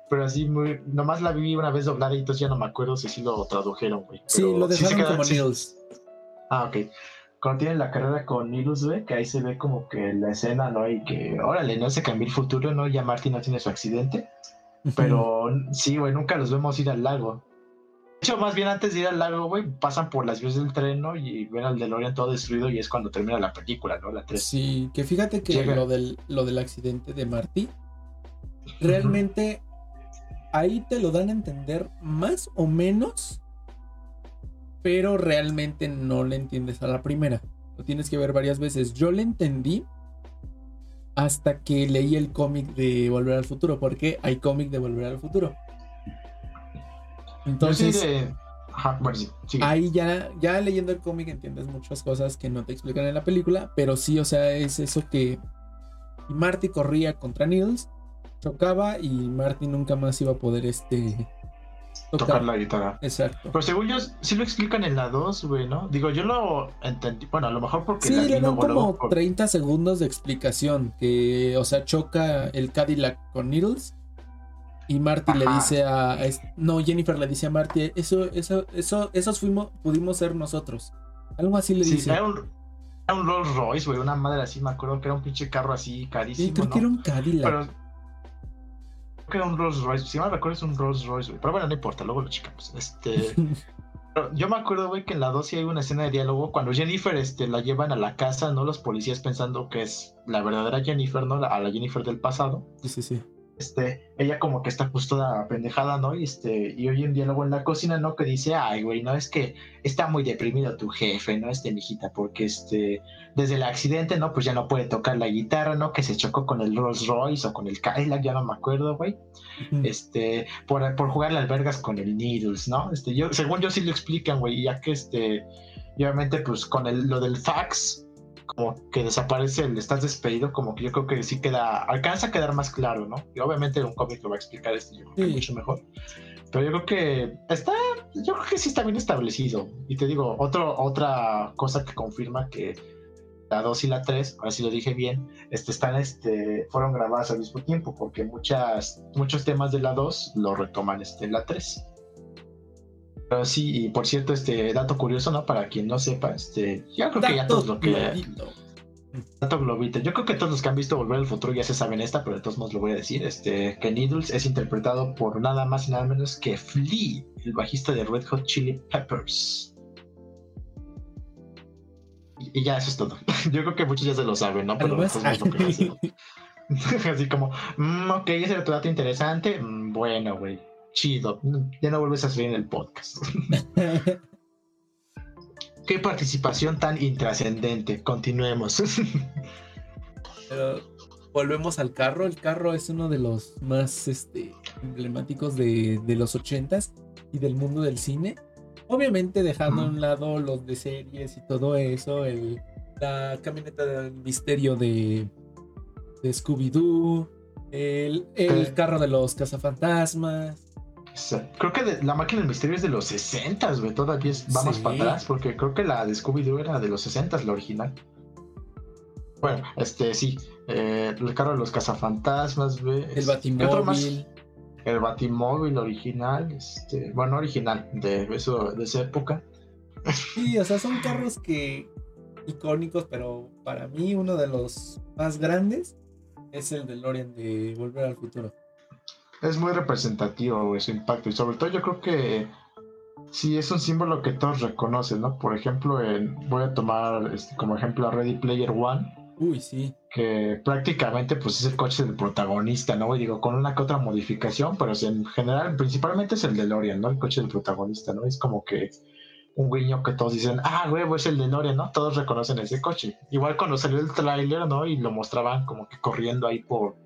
pero así, muy, nomás la vi una vez doblada y entonces ya no me acuerdo si sí lo tradujeron, güey. sí, lo dejaron como Needles. Ah, ok. Cuando tienen la carrera con Needles, güey, que ahí se ve como que la escena, ¿no? Y que, órale, no se cambió el futuro, ¿no? Ya Marty no tiene su accidente. Pero sí, güey, nunca los vemos ir al lago hecho, más bien antes de ir al lago, güey, pasan por las vías del tren, ¿no? Y ven al DeLorean todo destruido y es cuando termina la película, ¿no? La 3. Sí, que fíjate que lo del, lo del accidente de Marty, realmente ahí te lo dan a entender más o menos, pero realmente no le entiendes a la primera. Lo tienes que ver varias veces. Yo le entendí hasta que leí el cómic de Volver al Futuro, porque hay cómic de Volver al Futuro. Entonces, ahí ya, ya leyendo el cómic entiendes muchas cosas que no te explican en la película, pero sí, o sea, es eso que Marty corría contra Nils, chocaba y Marty nunca más iba a poder este tocar, la guitarra. Exacto. Pero según yo, sí lo explican en la 2, güey, ¿no? Digo, yo lo entendí, bueno, a lo mejor porque... Sí, le dan como 30 segundos de explicación, que, o sea, choca el Cadillac con Needles y Marty le dice a, No, Jennifer le dice a Marty, eso, eso, eso, esos fuimos, pudimos ser nosotros. Algo así le dice. Era un, era un Rolls Royce, güey, una madre así, me acuerdo que era un pinche carro así carísimo. Sí, creo que era un Cadillac. Pero, creo que era un Rolls Royce, si me recuerdo es un Rolls Royce, güey. Pero bueno, no importa, luego lo checamos. Este. [LAUGHS] yo me acuerdo, güey, que en la 2 sí hay una escena de diálogo cuando Jennifer este, la llevan a la casa, ¿no? Los policías pensando que es la verdadera Jennifer, ¿no? a la Jennifer del pasado. Sí, sí, sí este, ella como que está pues toda pendejada, ¿no? Y, este, y oye un diálogo en la cocina, ¿no? Que dice, ay, güey, no, es que está muy deprimido tu jefe, ¿no? Este, mijita, porque este, desde el accidente, ¿no? Pues ya no puede tocar la guitarra, ¿no? Que se chocó con el Rolls Royce o con el Cadillac, ya no me acuerdo, güey. Este, por, por jugar las vergas con el Needles, ¿no? Este, yo, según yo sí lo explican, güey, ya que este, obviamente, pues con el, lo del fax, como que desaparece el estás despedido, como que yo creo que sí queda, alcanza a quedar más claro, ¿no? Y obviamente un cómic lo va a explicar esto yo creo que mucho mejor. Pero yo creo que está, yo creo que sí está bien establecido. Y te digo, otro, otra cosa que confirma que la 2 y la 3, ahora sí lo dije bien, este, están, este, fueron grabadas al mismo tiempo, porque muchas, muchos temas de la 2 lo retoman este, en la 3. Pero sí, y por cierto, este dato curioso, ¿no? Para quien no sepa, este, yo creo que ya todos lo que. Dato globito. Yo creo que todos los que han visto Volver al Futuro ya se saben esta, pero de todos modos lo voy a decir. Este, que Needles es interpretado por nada más y nada menos que Flea, el bajista de Red Hot Chili Peppers. Y, ya eso es todo. [LAUGHS] Yo creo que muchos ya se lo saben, ¿no? Pero pues, [LAUGHS] Así como, mm, ok, ese otro dato interesante. Mm, bueno, güey chido. Ya no vuelves a salir en el podcast. [LAUGHS] Qué participación tan intrascendente. Continuemos. [LAUGHS] Pero volvemos al carro. El carro es uno de los más este, emblemáticos de, los ochentas y del mundo del cine. Obviamente dejando a un lado los de series y todo eso. El, la camioneta del misterio de, de Scooby-Doo. El, el carro de los cazafantasmas. Creo que la máquina del misterio es de los 60, güey. Todavía vamos para atrás, porque creo que la de Scooby-Doo era de los 60, la original. Bueno, este sí. Eh, el carro de los cazafantasmas, güey. El Batimóvil. El Batimóvil original, este, bueno, original, de, eso, de esa época. Sí, o sea, son carros que icónicos, pero para mí uno de los más grandes es el de Lorian de Volver al Futuro es muy representativo su impacto y sobre todo yo creo que sí es un símbolo que todos reconocen, ¿no? Por ejemplo, voy a tomar este, como ejemplo a Ready Player One. Uy, sí. Que prácticamente pues es el coche del protagonista, ¿no? Y digo, con una que otra modificación, pero en general, principalmente es el de Lorian, ¿no? El coche del protagonista, ¿no? Es como que un guiño que todos dicen, ah, huevo, es el de Lorian, ¿no? Todos reconocen ese coche. Igual cuando salió el tráiler, ¿no? Y lo mostraban como que corriendo ahí por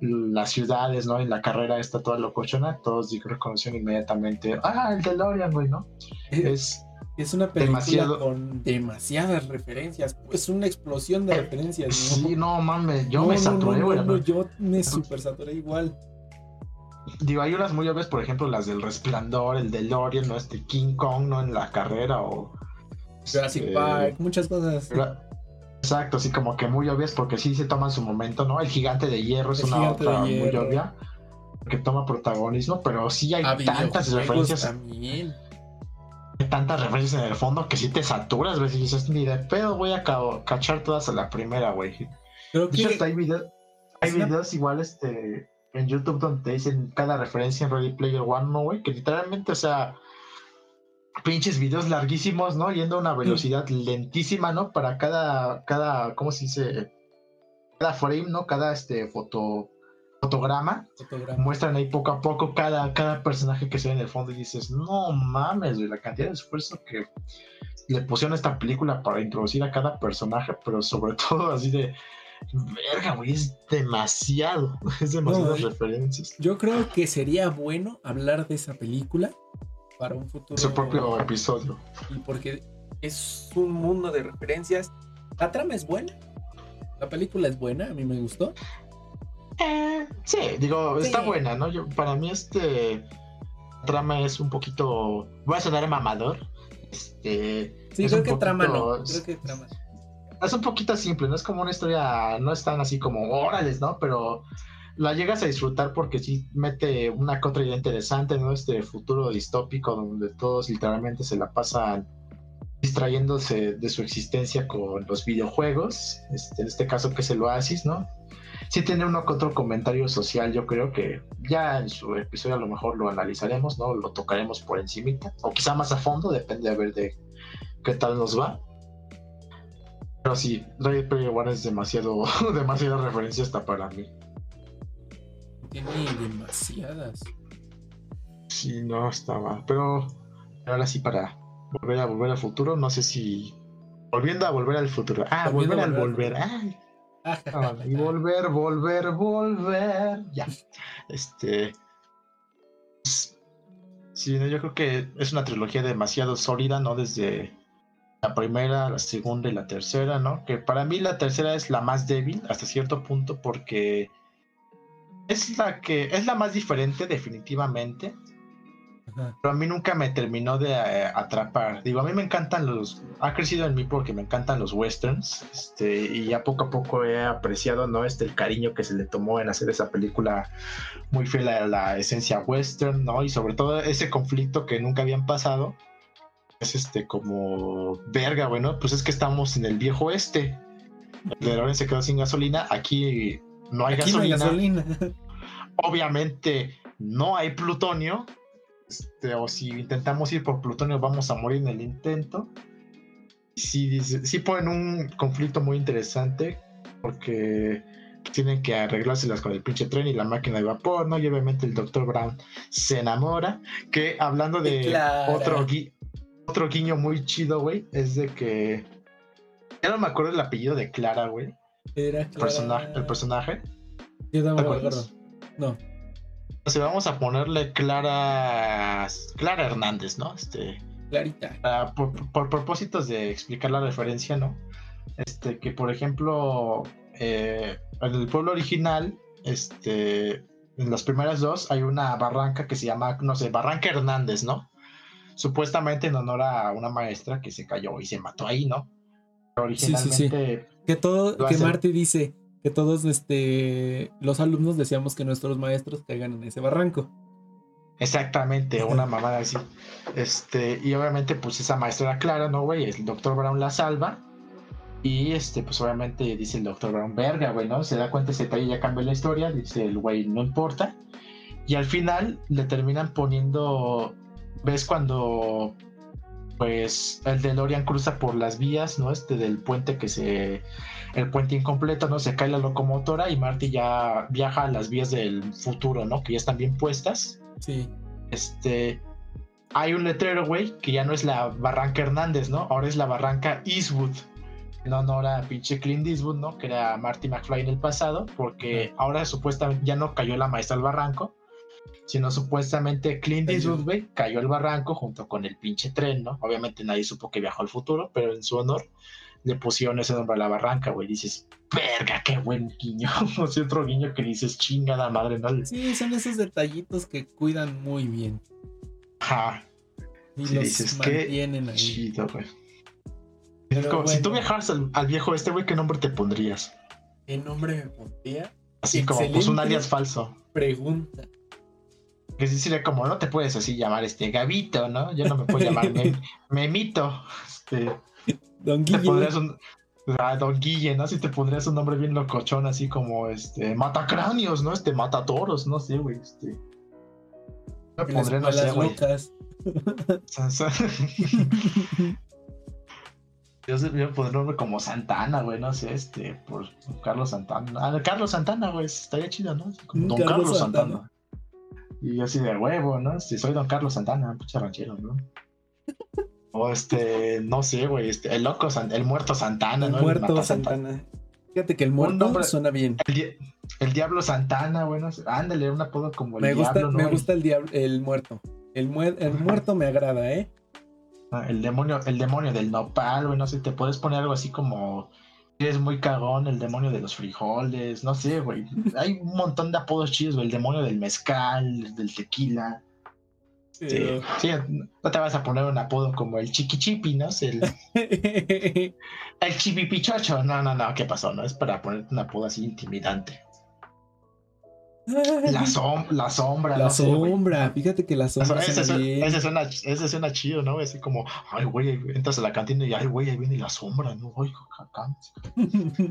las ciudades, ¿no? En la carrera está toda locochona, todos reconocieron inmediatamente, ah, el DeLorean, güey, ¿no? Es, es una película con demasiadas referencias, es una explosión de referencias. Sí, no mames, yo me saturé, güey. yo me super saturé igual. Digo, hay unas muy obvias, por ejemplo, las del Resplandor, el DeLorean, ¿no? Este King Kong, ¿no? En la carrera o... Jurassic este, Park, muchas cosas. Exacto, así como que muy obvias porque sí se toman su momento, ¿no? El gigante de hierro es una otra muy obvia que toma protagonismo, pero sí hay tantas referencias. También. Hay tantas referencias en el fondo que sí te saturas, güey. Y dices, ni de pedo voy a cachar todas a la primera, güey. Creo que. hay, hay videos igual este, en YouTube donde te dicen cada referencia en Ready Player One, ¿no, güey? Que literalmente, o sea pinches videos larguísimos, ¿no? Yendo a una mm. velocidad lentísima, ¿no? Para cada, cada, ¿cómo se dice? Cada frame, ¿no? Cada este foto, fotograma, muestran ahí poco a poco cada, cada personaje que se ve en el fondo y dices, no mames, güey, la cantidad de esfuerzo que le pusieron a esta película para introducir a cada personaje, pero sobre [LAUGHS] todo así de, verga, güey, es demasiado, [LAUGHS] es demasiadas referencias. Yo creo que sería bueno hablar de esa película para un futuro. Su propio episodio. Y porque es un mundo de referencias. La trama es buena. La película es buena, a mí me gustó. Eh, sí, digo, está buena, ¿no? Yo, para mí este trama es un poquito, voy a sonar mamador. Este, sí, creo que trama no. Creo que trama. Es un poquito simple, no es como una historia, no es tan así como órales, ¿no? Pero la llegas a disfrutar porque sí mete una contra idea interesante, ¿no? Este futuro distópico donde todos literalmente se la pasan distrayéndose de su existencia con los videojuegos, este, en este caso que es el Oasis, ¿no? Sí tiene uno que otro comentario social, yo creo que ya en su episodio a lo mejor lo analizaremos, ¿no? Lo tocaremos por encimita, o quizá más a fondo, depende a ver de qué tal nos va. Pero sí, Ready Player One es demasiado, [LAUGHS] demasiada referencia hasta para mí. Tiene demasiadas. Sí, no, estaba. Pero ahora sí, para volver a volver al futuro, no sé si. Volviendo a volver al futuro. Ah, volver al volver. Ay. [LAUGHS] y [LAUGHS] volver, volver, volver. Ya. Este. Sí, yo creo que es una trilogía demasiado sólida, ¿no? Desde la primera, la segunda y la tercera, ¿no? Que para mí la tercera es la más débil hasta cierto punto porque es la que es la más diferente definitivamente. Pero a mí nunca me terminó de eh, atrapar. Digo, a mí me encantan los. Ha crecido en mí porque me encantan los westerns. Este, y ya poco a poco he apreciado, ¿no? Este, el cariño que se le tomó en hacer esa película muy fiel a la esencia western, ¿no? Y sobre todo ese conflicto que nunca habían pasado es este como verga, bueno, pues es que estamos en el viejo este. El se quedó sin gasolina, aquí no hay, gasolina. Obviamente no hay plutonio. Este, o si intentamos ir por plutonio vamos a morir en el intento. Sí, sí ponen un conflicto muy interesante porque tienen que arreglárselas con el pinche tren y la máquina de vapor, ¿no? Y obviamente el Dr. Brown se enamora. Que hablando de otro, otro guiño muy chido, güey, es de que. Ya no me acuerdo el apellido de Clara, güey. Era El personaje. El personaje. Yo no me acuerdo. No. O sea, vamos a ponerle Clara. Clara Hernández, ¿no? Este. Clarita. por, propósitos de explicar la referencia, ¿no? Este, que por ejemplo, eh, en el pueblo original, este, en las primeras dos hay una barranca que se llama, no sé, Barranca Hernández, ¿no? supuestamente en honor a una maestra que se cayó y se mató ahí, ¿no? Originalmente. Sí, sí, Que todo, que Marty dice que todos este, los alumnos deseamos que nuestros maestros caigan en ese barranco. Exactamente, una mamada así. Este, y obviamente, pues esa maestra era clara, ¿no, güey? El doctor Brown la salva. Y este, pues obviamente dice el doctor Brown, verga, güey, ¿no? Se da cuenta ese detalle, ya cambia la historia. Dice el güey, no importa. Y al final le terminan poniendo ves cuando pues el DeLorean cruza por las vías, ¿no? Este del puente que se el puente incompleto, ¿no? Se cae la locomotora y Marty ya viaja a las vías del futuro, ¿no? Que ya están bien puestas. Sí. Este hay un letrero, güey, que ya no es la Barranca Hernández, ¿no? Ahora es la Barranca Eastwood. No, no era pinche Clint Eastwood, ¿no? Que era Marty McFly en el pasado, porque ahora supuestamente ya no cayó la maestra al barranco, sino supuestamente Clint Eastwood, güey, cayó al barranco junto con el pinche tren, ¿no? Obviamente nadie supo que viajó al futuro, pero en su honor le pusieron ese nombre a la barranca, güey. Dices, verga, qué buen guiño. [LAUGHS] o sea, otro guiño que dices, chingada madre, ¿no? Sí, son esos detallitos que cuidan muy bien. Ajá. Y los dices, mantienen ahí. Chido, güey. Si tú viajaras al, viejo este, güey, ¿qué nombre te pondrías? ¿Qué nombre me pondría? Así como, pues un alias falso. Pregunta que sí sería como, no te puedes así llamar este Gabito, ¿no? Yo no me puedo llamar [LAUGHS] Memito. Este, Don Guille. Don Guille, ¿no? Si te pondrías un nombre bien locochón, así como este Matacráneos, ¿no? Este Matatoros, no sé, güey. Este. Me pondré, no sé, güey. [LAUGHS] Yo se me poner nombre como Santana, güey, no sé, este, por Carlos Santana. Ah, Carlos Santana, güey, estaría chido, ¿no? Don Carlos, Santana. Y así de huevo, ¿no? Si soy don Carlos Santana, pucha ranchero, ¿no? [LAUGHS] O este, no sé, güey, este, el loco, el muerto Santana, ¿no? El muerto Santana. Fíjate que el muerto suena bien. El, Diablo Santana, bueno, ándale, un apodo como el me gusta, Diablo. Me gusta el, diablo, el muerto. El, el muerto me agrada, ¿eh? Ah, el demonio, el demonio del nopal, güey, no sé, te puedes poner algo así como es muy cagón, el demonio de los frijoles, no sé, güey. Hay un montón de apodos chidos, güey. El demonio del mezcal, del tequila. Sí, sí, no te vas a poner un apodo como el chiquichipi, ¿no? El, [LAUGHS] el chipipichocho. No, no, no, ¿qué pasó? No es para ponerte un apodo así intimidante. [LAUGHS] La, la sombra. La sombra, fíjate que la sombra. Ese, suena, ese, suena, chido, ¿no? Así como, ay, güey, entras a la cantina y, ay, güey, ahí viene la sombra, ¿no? Ay, [LAUGHS]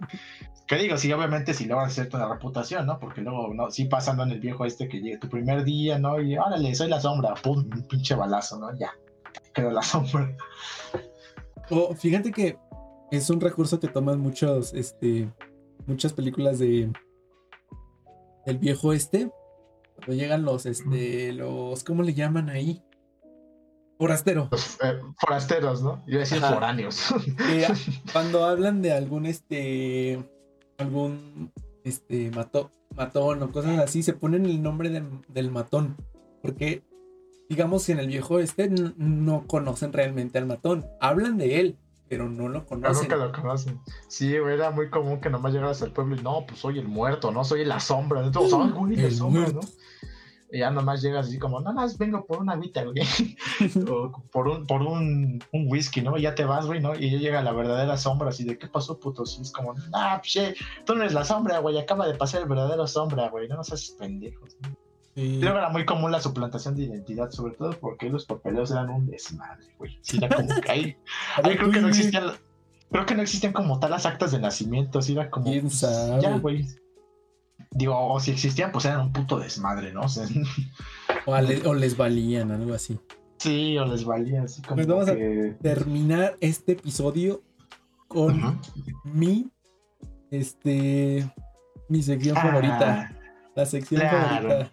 ¿Qué digo? Sí, obviamente, si logran cierta la reputación, ¿no? Porque luego, ¿no? Sí, pasando en el viejo este que llega tu primer día, ¿no? Y órale, soy la sombra, pum, un pinche balazo, ¿no? Ya, queda la [LAUGHS] sombra. Oh, fíjate que es un recurso que toman muchos, este, muchas películas de el viejo este, cuando llegan los, este, los, ¿cómo le llaman ahí? Forastero. Eh, forasteros, ¿no? Yo decía foráneos. [LAUGHS] cuando hablan de algún, este, algún, este, matón o cosas así, se ponen el nombre del matón. Porque, digamos, que en el viejo este no conocen realmente al matón. Hablan de él, pero no lo Ah, conocen. nunca lo conocen. Sí, güey, era muy común que nomás llegaras al pueblo y no, pues soy el muerto, no soy la sombra. Entonces, ay, güey, la sombra, muerto. ¿no? Y ya nomás llegas así como, no, más vengo por una vida, güey. [LAUGHS] o por un, por un, un whisky, ¿no? Y ya te vas, güey, ¿no? Y ya llega la verdadera sombra, así de, ¿qué pasó, puto? Y es como, ah, che, tú no eres la sombra, güey, acaba de pasar el verdadero sombra, güey, no nos haces pendejos. ¿no? Sí. Luego era muy común la suplantación de identidad, sobre todo porque los papeleos eran un desmadre, güey. Sí, era como que ahí, [LAUGHS] A creo que no existían, creo que no existían como tal las actas de nacimiento, así era como, ¿Quién pues, sabe? ya, güey. Digo, o si existían, pues eran un puto desmadre, ¿no? O sea, [LAUGHS] O, a le- o les valían, algo así. sí, o les valía así como Pues vamos a- que... Terminar este episodio con mi, este, mi sección Ah, favorita. La sección claro. favorita.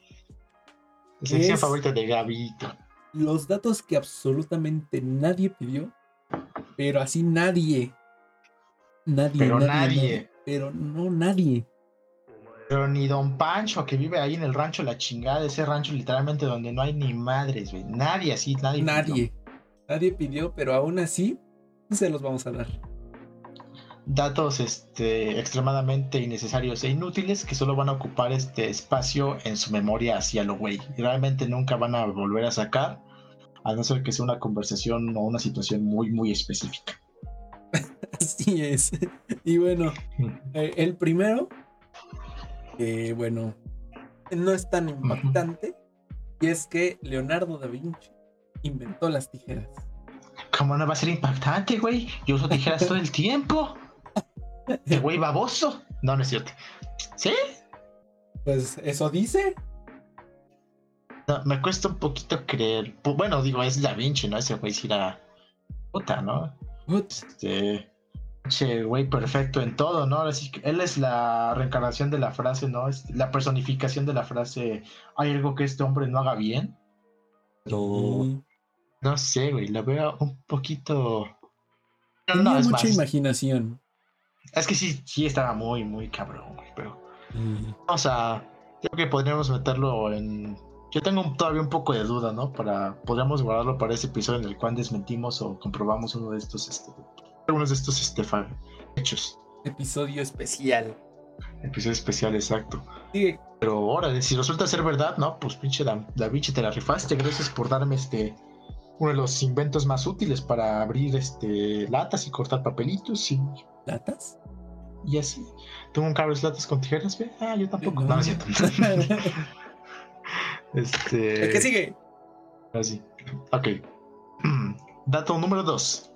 La sección favorita de Gabito. Los datos que absolutamente nadie pidió, pero así nadie. Nadie, Pero nadie, nadie. Pero no nadie. Pero ni Don Pancho, que vive ahí en el rancho La Chingada, ese rancho literalmente donde no hay ni madres, güey. Nadie así, nadie. pidió. Nadie. Nadie pidió, pero aún así se los vamos a dar. Datos este, extremadamente innecesarios e inútiles que solo van a ocupar este espacio en su memoria hacia lo güey. Y realmente nunca van a volver a sacar, a no ser que sea una conversación o una situación muy, muy específica. [LAUGHS] Así es. Y bueno, eh, el primero, que bueno, no es tan impactante, y es que Leonardo da Vinci inventó las tijeras. ¿Cómo no va a ser impactante, güey? Yo uso tijeras todo el tiempo. ¿De güey baboso? No, no es cierto. ¿Sí? Pues eso dice. No, me cuesta un poquito creer. Bueno, digo, es Da Vinci, ¿no? Ese güey sí era puta, ¿no? Este. Che, güey, perfecto en todo, ¿no? Así que él es la reencarnación de la frase, ¿no? Es la personificación de la frase. Hay algo que este hombre no haga bien. Y No sé, güey, la veo un poquito. No, tenía no, es mucha más. imaginación. Es que sí, sí estaba muy, muy cabrón, güey, pero. Y O sea, creo que podríamos meterlo en. Yo tengo un- todavía un poco de duda, ¿no? Para. Podríamos guardarlo para ese episodio en el cual desmentimos o comprobamos uno de estos. Este, algunos de estos este, hechos. Episodio especial. Episodio especial, exacto. Pero órale, si resulta ser verdad, ¿no? Pues pinche Da, Da Vinci te la rifaste. Gracias por darme este. Uno de los inventos más útiles para abrir este latas y cortar papelitos y, ¿Latas? y así. Tengo un cable de latas con tijeras, ¿ve? Ah, yo tampoco. No, no es cierto. [LAUGHS] este. ¿El que sigue? Así. Ok. [CLEARS THROAT] Dato número 2.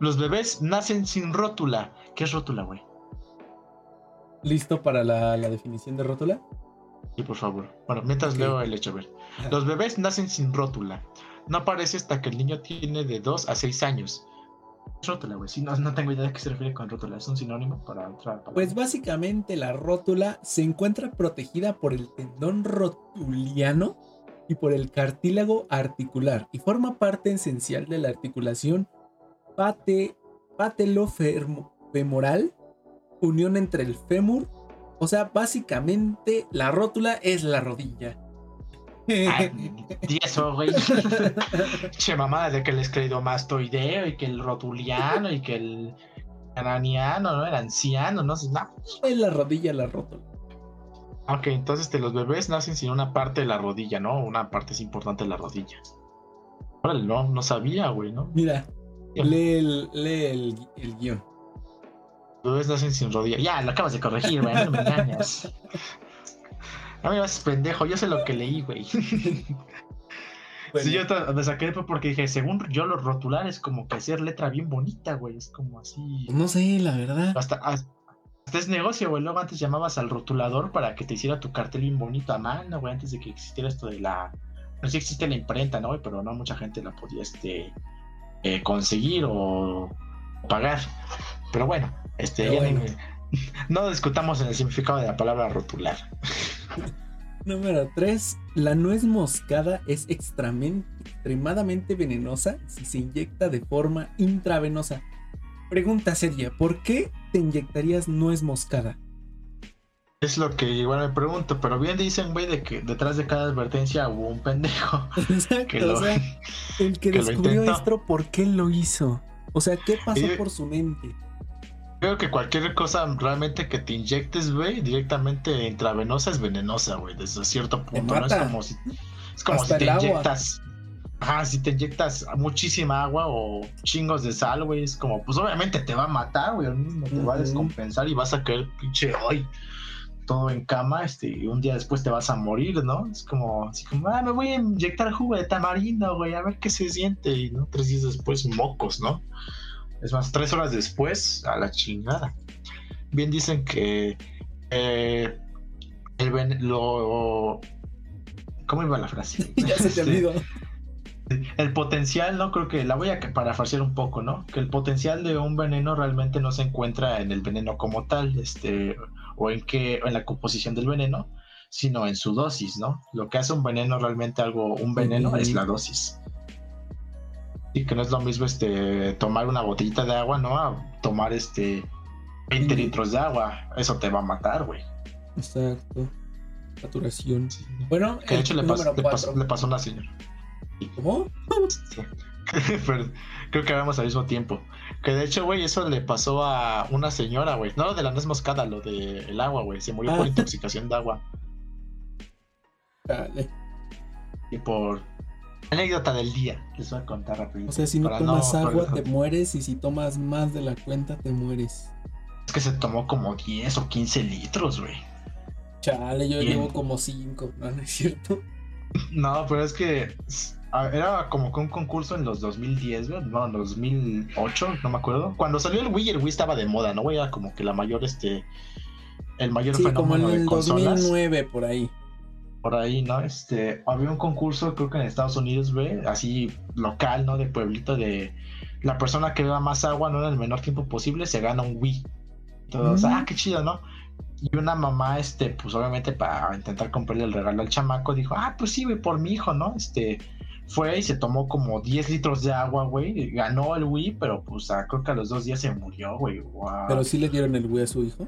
Los bebés nacen sin rótula. ¿Qué es rótula, güey? ¿Listo para la, la definición de rótula? Sí, por favor. Bueno, mientras leo el hecho, a ver. Los bebés nacen sin rótula. No aparece hasta que el niño tiene de 2 a 6 años. ¿Qué es rótula, güey? Sí, no, tengo idea de qué se refiere con rótula. ¿Es un sinónimo para otra? Pues básicamente la rótula se encuentra protegida por el tendón rotuliano y por el cartílago articular y forma parte esencial de la articulación pate, patelofemoral, unión entre el fémur. O sea, básicamente la rótula es la rodilla. Di [LAUGHS] eso, güey. che, mamada de que el escleromastoideo y que el rotuliano y que el cananiano, ¿no? El anciano, no sé. No. es la rodilla la rótula. Ok, entonces este, los bebés nacen sin una parte de la rodilla, ¿no? Una parte es importante de la rodilla. Órale, no, no sabía, güey, ¿no? Mira, lee el, lee el, el guion. Los bebés nacen sin rodilla. Ya, lo acabas de corregir, güey, no me engañas. No me haces pendejo, yo sé lo que leí, güey. Bueno, [LAUGHS] Sí, yo me saqué porque dije, según yo, los rotulares, como que hacer letra bien bonita, güey. Es como así. no sé, la verdad. Hasta, hasta es negocio, güey. Luego antes llamabas al rotulador para que te hiciera tu cartel bien bonito a mano, güey, antes de que existiera esto de la. No sé si existe la imprenta, ¿no? güey? Pero no mucha gente la podía este, eh, conseguir o pagar. Pero bueno, este, Pero ya ni- bueno. No discutamos en el significado de la palabra rotular. [LAUGHS] Número 3. La nuez moscada es extremadamente venenosa si se inyecta de forma intravenosa. Pregunta seria, ¿por qué te inyectarías nuez moscada? Es lo que igual me pregunto, pero bien dicen, güey, de que detrás de cada advertencia hubo un pendejo. [LAUGHS] Exacto, Que lo- o sea, el que, [LAUGHS] descubrió esto, ¿por qué lo hizo? O sea, ¿qué pasó por su mente? Creo que cualquier cosa realmente que te inyectes, güey, directamente intravenosa es venenosa, güey, desde cierto punto. ¿no? Es como si, es como si te inyectas. Ajá, si te inyectas muchísima agua o chingos de sal, güey, es como, pues obviamente te va a matar, güey, mismo te va a descompensar y vas a caer pinche hoy todo en cama, este, y un día después te vas a morir, ¿no? Es como, así como, ah, me voy a inyectar jugo de tamarindo, güey, a ver qué se siente, y ¿no? Tres días después, mocos, ¿no? Es más, tres horas después, a la chingada. Bien dicen que eh, el lo... ¿Cómo iba la frase? [LAUGHS] ya se te este, olvidó. El potencial, ¿no? Creo que la voy a parafasear un poco, ¿no? Que el potencial de un veneno realmente no se encuentra en el veneno como tal, este, o en qué, en la composición del veneno, sino en su dosis, ¿no? Lo que hace un veneno realmente algo, un veneno es la dosis. Y que no es lo mismo este tomar una botellita de agua, ¿no? A tomar este 20 litros de agua. Eso te va a matar, güey. Exacto. Saturación. Bueno, que de hecho le pasó, le pasó, a una señora. ¿Cómo? [LAUGHS] creo que vamos al mismo tiempo. Que de hecho, güey, eso le pasó a una señora, güey. No lo de la nuez moscada, lo del agua, güey. Se murió por ah. intoxicación de agua. Dale. Y por anécdota del día, les voy a contar rápido. O sea, si no tomas agua, te mueres. Y si tomas más de la cuenta, te mueres. Es que se tomó como 10 o 15 litros, güey. Chale, yo llevo como 5, ¿no? ¿no es cierto? [LAUGHS] No, pero es que era como que un concurso en los 2010, ¿no? No, 2008, no me acuerdo. Cuando salió el Wii, el Wii estaba de moda, ¿no? Era como que la mayor, este, el mayor sí, como en el 2009, por ahí. Por ahí, ¿no? Este, había un concurso, creo que en Estados Unidos, güey, así local, ¿no? De pueblito, de la persona que beba más agua, ¿no? En el menor tiempo posible, se gana un Wii. Entonces, ah, qué chido, ¿no? Y una mamá, este, pues obviamente para intentar comprarle el regalo al chamaco, dijo, ah, pues sí, güey, por mi hijo, ¿no? Este, fue y se tomó como 10 litros de agua, güey. Ganó el Wii, pero pues creo que a los dos días se murió, güey. ¿Pero sí le dieron el Wii a su hijo?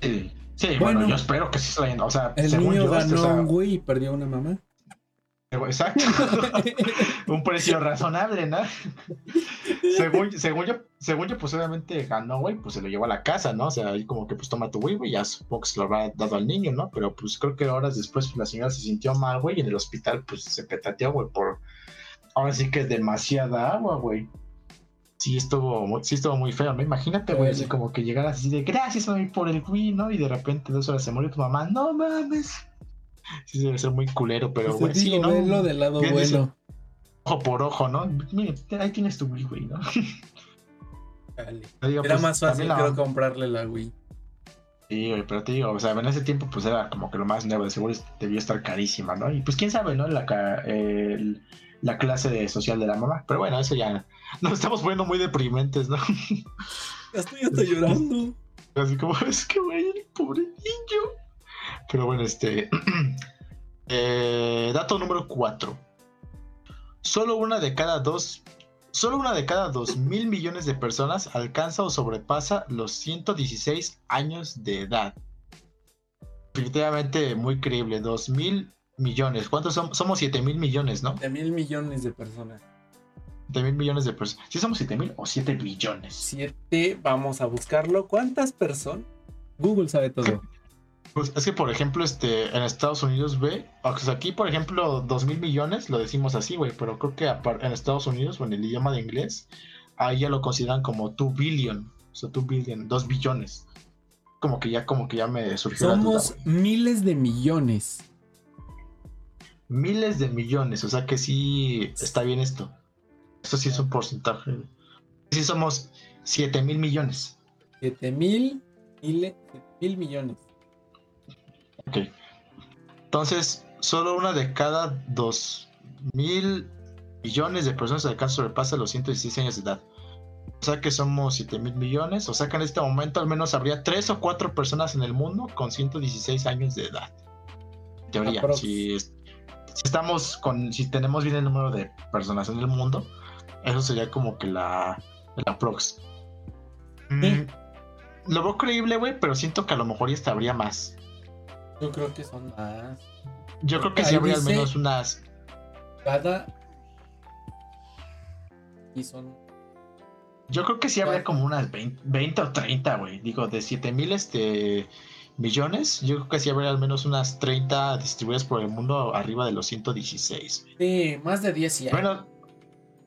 Sí, sí bueno, yo espero que sí se lo O sea, el niño ganó un Wii y perdió una mamá. Exacto. [LAUGHS] un precio razonable, ¿no? [LAUGHS] según, según, yo, según yo, pues obviamente ganó, güey, pues se lo llevó a la casa, ¿no? O sea, ahí como que pues toma tu güey, güey, ya supongo que se lo habrá dado al niño, ¿no? Pero pues creo que horas después pues, la señora se sintió mal, güey, y en el hospital pues se petateó, güey, por ahora sí que es demasiada agua, güey. Sí estuvo, sí estuvo muy feo, ¿no? Imagínate, güey, así como que llegaras así de gracias, mami, por el Wii, ¿no? Y de repente dos horas se murió tu mamá, no mames sí debe ser muy culero, pero bueno, sí, ¿no? Verlo del lado bueno. ojo por ojo, ¿no? Mire, ahí tienes tu Wii, güey, ¿no? Era pues, más fácil, creo, comprarle la Wii. Sí, güey, pero te digo, o sea, en ese tiempo pues era como que lo más nuevo, de seguro debió estar carísima, ¿no? Y pues quién sabe, ¿no? La, la clase de social de la mamá. Pero bueno, eso ya [LAUGHS] nos estamos poniendo muy deprimentes, ¿no? [LAUGHS] Ya estoy hasta llorando. Así como, [LAUGHS] es que, güey, pobre niño. Pero bueno, este. [CLEARS THROAT] Eh, dato número 4. Solo una de cada dos. Solo una de cada dos mil millones de personas alcanza o sobrepasa los 116 años de edad. Definitivamente muy creíble. Dos mil millones. ¿Cuántos somos? Somos 7 mil millones, ¿no? 7 mil millones de personas. 7 mil millones de personas. ¿Sí somos 7 mil o 7 billones? 7, vamos a buscarlo. ¿Cuántas personas? Google sabe todo. Pues es que, por ejemplo, este, en Estados Unidos, ve, aquí, por ejemplo, dos mil millones, lo decimos así, güey, pero creo que en Estados Unidos, o en el idioma de inglés, ahí ya lo consideran como 2 billion, o sea, 2 billion, 2 billones. Como que ya, como que ya me surgió Somos miles de millones. Miles de millones, o sea que sí está bien esto. Esto sí es un porcentaje. Sí somos 7 mil millones. 7 mil, mil millones. Ok. Entonces, solo una de cada dos mil millones de personas alcanza sobrepasa los 116 años de edad. O sea que somos 7 mil millones. O sea que en este momento al menos habría tres o cuatro personas en el mundo con 116 años de edad. En teoría, si, estamos con, si tenemos bien el número de personas en el mundo, eso sería como que la, la prox. Mm, lo veo creíble, güey, pero siento que a lo mejor ya estaría más. Yo creo que son más. Yo creo que sí habría al menos unas. Cada. Y son Yo creo que sí habría como unas 20, o 30, güey. Digo, de 7 mil este, millones, yo creo que sí habría al menos unas 30 distribuidas por el mundo arriba de los 116. Sí, más de 10 ya. Bueno,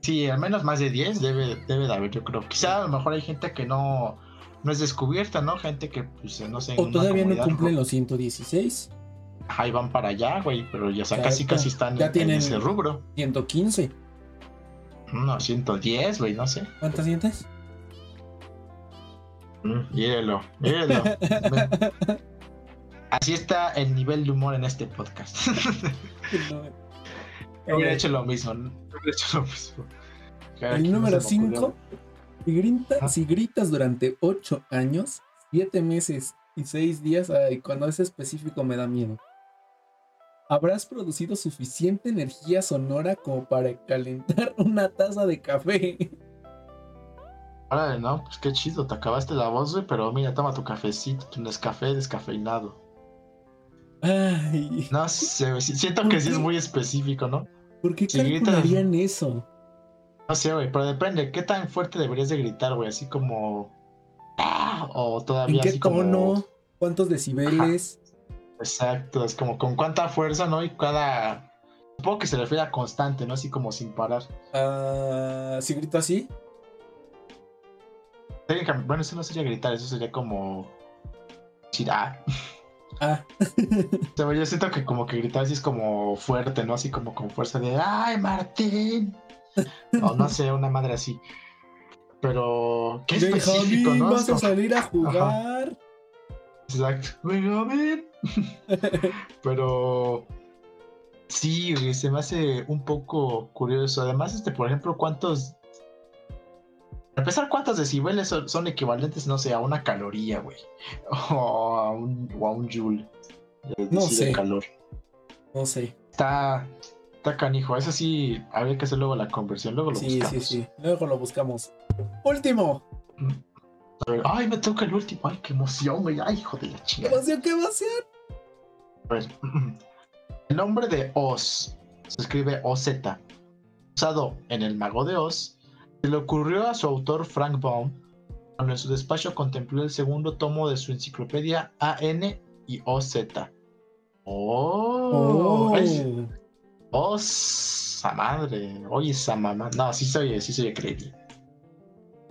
sí, al menos más de 10 debe, debe de haber, yo creo. Quizá a lo mejor hay gente que no, no es descubierta, ¿no? Gente que, pues, no sé. O todavía no cumplen los 116. Ahí van para allá, güey, pero ya, casi, casi están ya en, tienen ese rubro. 115. No, 110, güey, no sé. ¿Cuántas sientes? Mm, [LAUGHS] Así está el nivel de humor en este podcast. [LAUGHS] Hubiera hecho lo mismo. hecho lo mismo. El número 5. Si, si, gritas durante 8 años, 7 meses y 6 días, ay, cuando es específico me da miedo habrás producido suficiente energía sonora como para calentar [LAUGHS] una taza de café. Órale, no, pues qué chido, te acabaste la voz, güey, pero mira, toma tu cafecito, tu café descafeinado. Ay. No sé, siento que sí es muy específico, ¿no? ¿Por qué si calcularían eso? No sé, güey, pero depende, ¿qué tan fuerte deberías de gritar, güey? Así como... ¡Ah! O todavía ¿En qué así tono? ¿Cuántos decibeles? Exacto, es como con cuánta fuerza, ¿no? Y cada. Supongo que se refiere a constante, ¿no? Así como sin parar. Ah, ¿Si grito así? Bueno, eso no sería gritar, eso sería como. Chirá. Ah. [LAUGHS] yo siento que como que gritar así es como fuerte, ¿no? Así como con fuerza de ¡Ay, Martín! O no sé, una madre así. Pero. ¿Qué específico, ¿no? Vas a salir a [LAUGHS] jugar. Exacto. Venga, a ver. Pero sí, se me hace un poco curioso. Además, este, por ejemplo, ¿cuántos? A empezar, ¿cuántos decibeles son, equivalentes, no sé, a una caloría, güey? [LAUGHS] O a un, o a un joule. no sé. calor. No sé. Está, está canijo. Eso sí, habría que hacer luego la conversión. Luego lo buscamos. Sí, sí, sí. Luego lo buscamos. Último. Mm. Ay, me toca el último. Ay, qué emoción, güey. Ay, hijo de la chica. ¿Qué emoción, qué emoción? Pues, [CLEARS THROAT] el nombre de Oz se escribe OZ, usado en El Mago de Oz, se le ocurrió a su autor Frank Baum cuando en su despacho contempló el segundo tomo de su enciclopedia AN y OZ. ¡Oh! oh. Oz, madre. Oye, esa mamá. No, sí se oye, sí se oye creepy.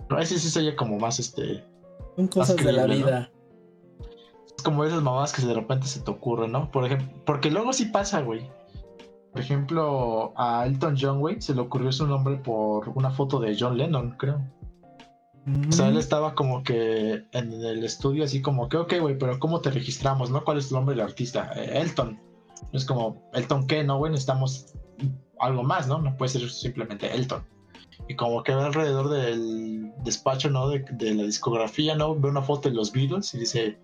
No, ese sí se oye como más este. Son cosas de la vida como esas mamadas que de repente se te ocurren, ¿no? Por ejemplo, porque luego sí pasa, güey. Por ejemplo, a Elton John, güey, se le ocurrió su nombre por una foto de John Lennon, creo. O sea, él mm. estaba como que en el estudio así como que, ok, güey, pero ¿cómo te registramos, no? ¿Cuál es tu nombre del artista? Eh, Elton. Es como, ¿Elton qué? No, güey, necesitamos algo más, ¿no? No puede ser simplemente Elton. Y como que ve alrededor del despacho, ¿no? De, de la discografía, ¿no? Ve una foto de los Beatles y dice,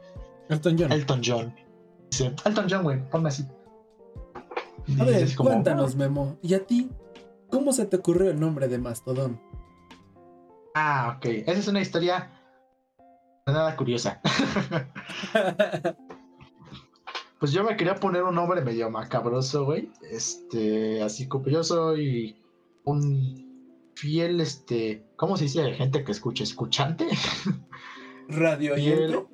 Elton John. Elton John. Dice, Elton John, güey, ponme así. A ver, cuéntanos, Memo. ¿Y a ti? ¿Cómo se te ocurrió el nombre de Mastodon? Ah, ok. Esa es una historia nada curiosa. [LAUGHS] pues yo me quería poner un nombre medio macabroso, güey. Este, así como yo soy un fiel, este, ¿cómo se dice? Gente que escucha, escuchante. Radio fiel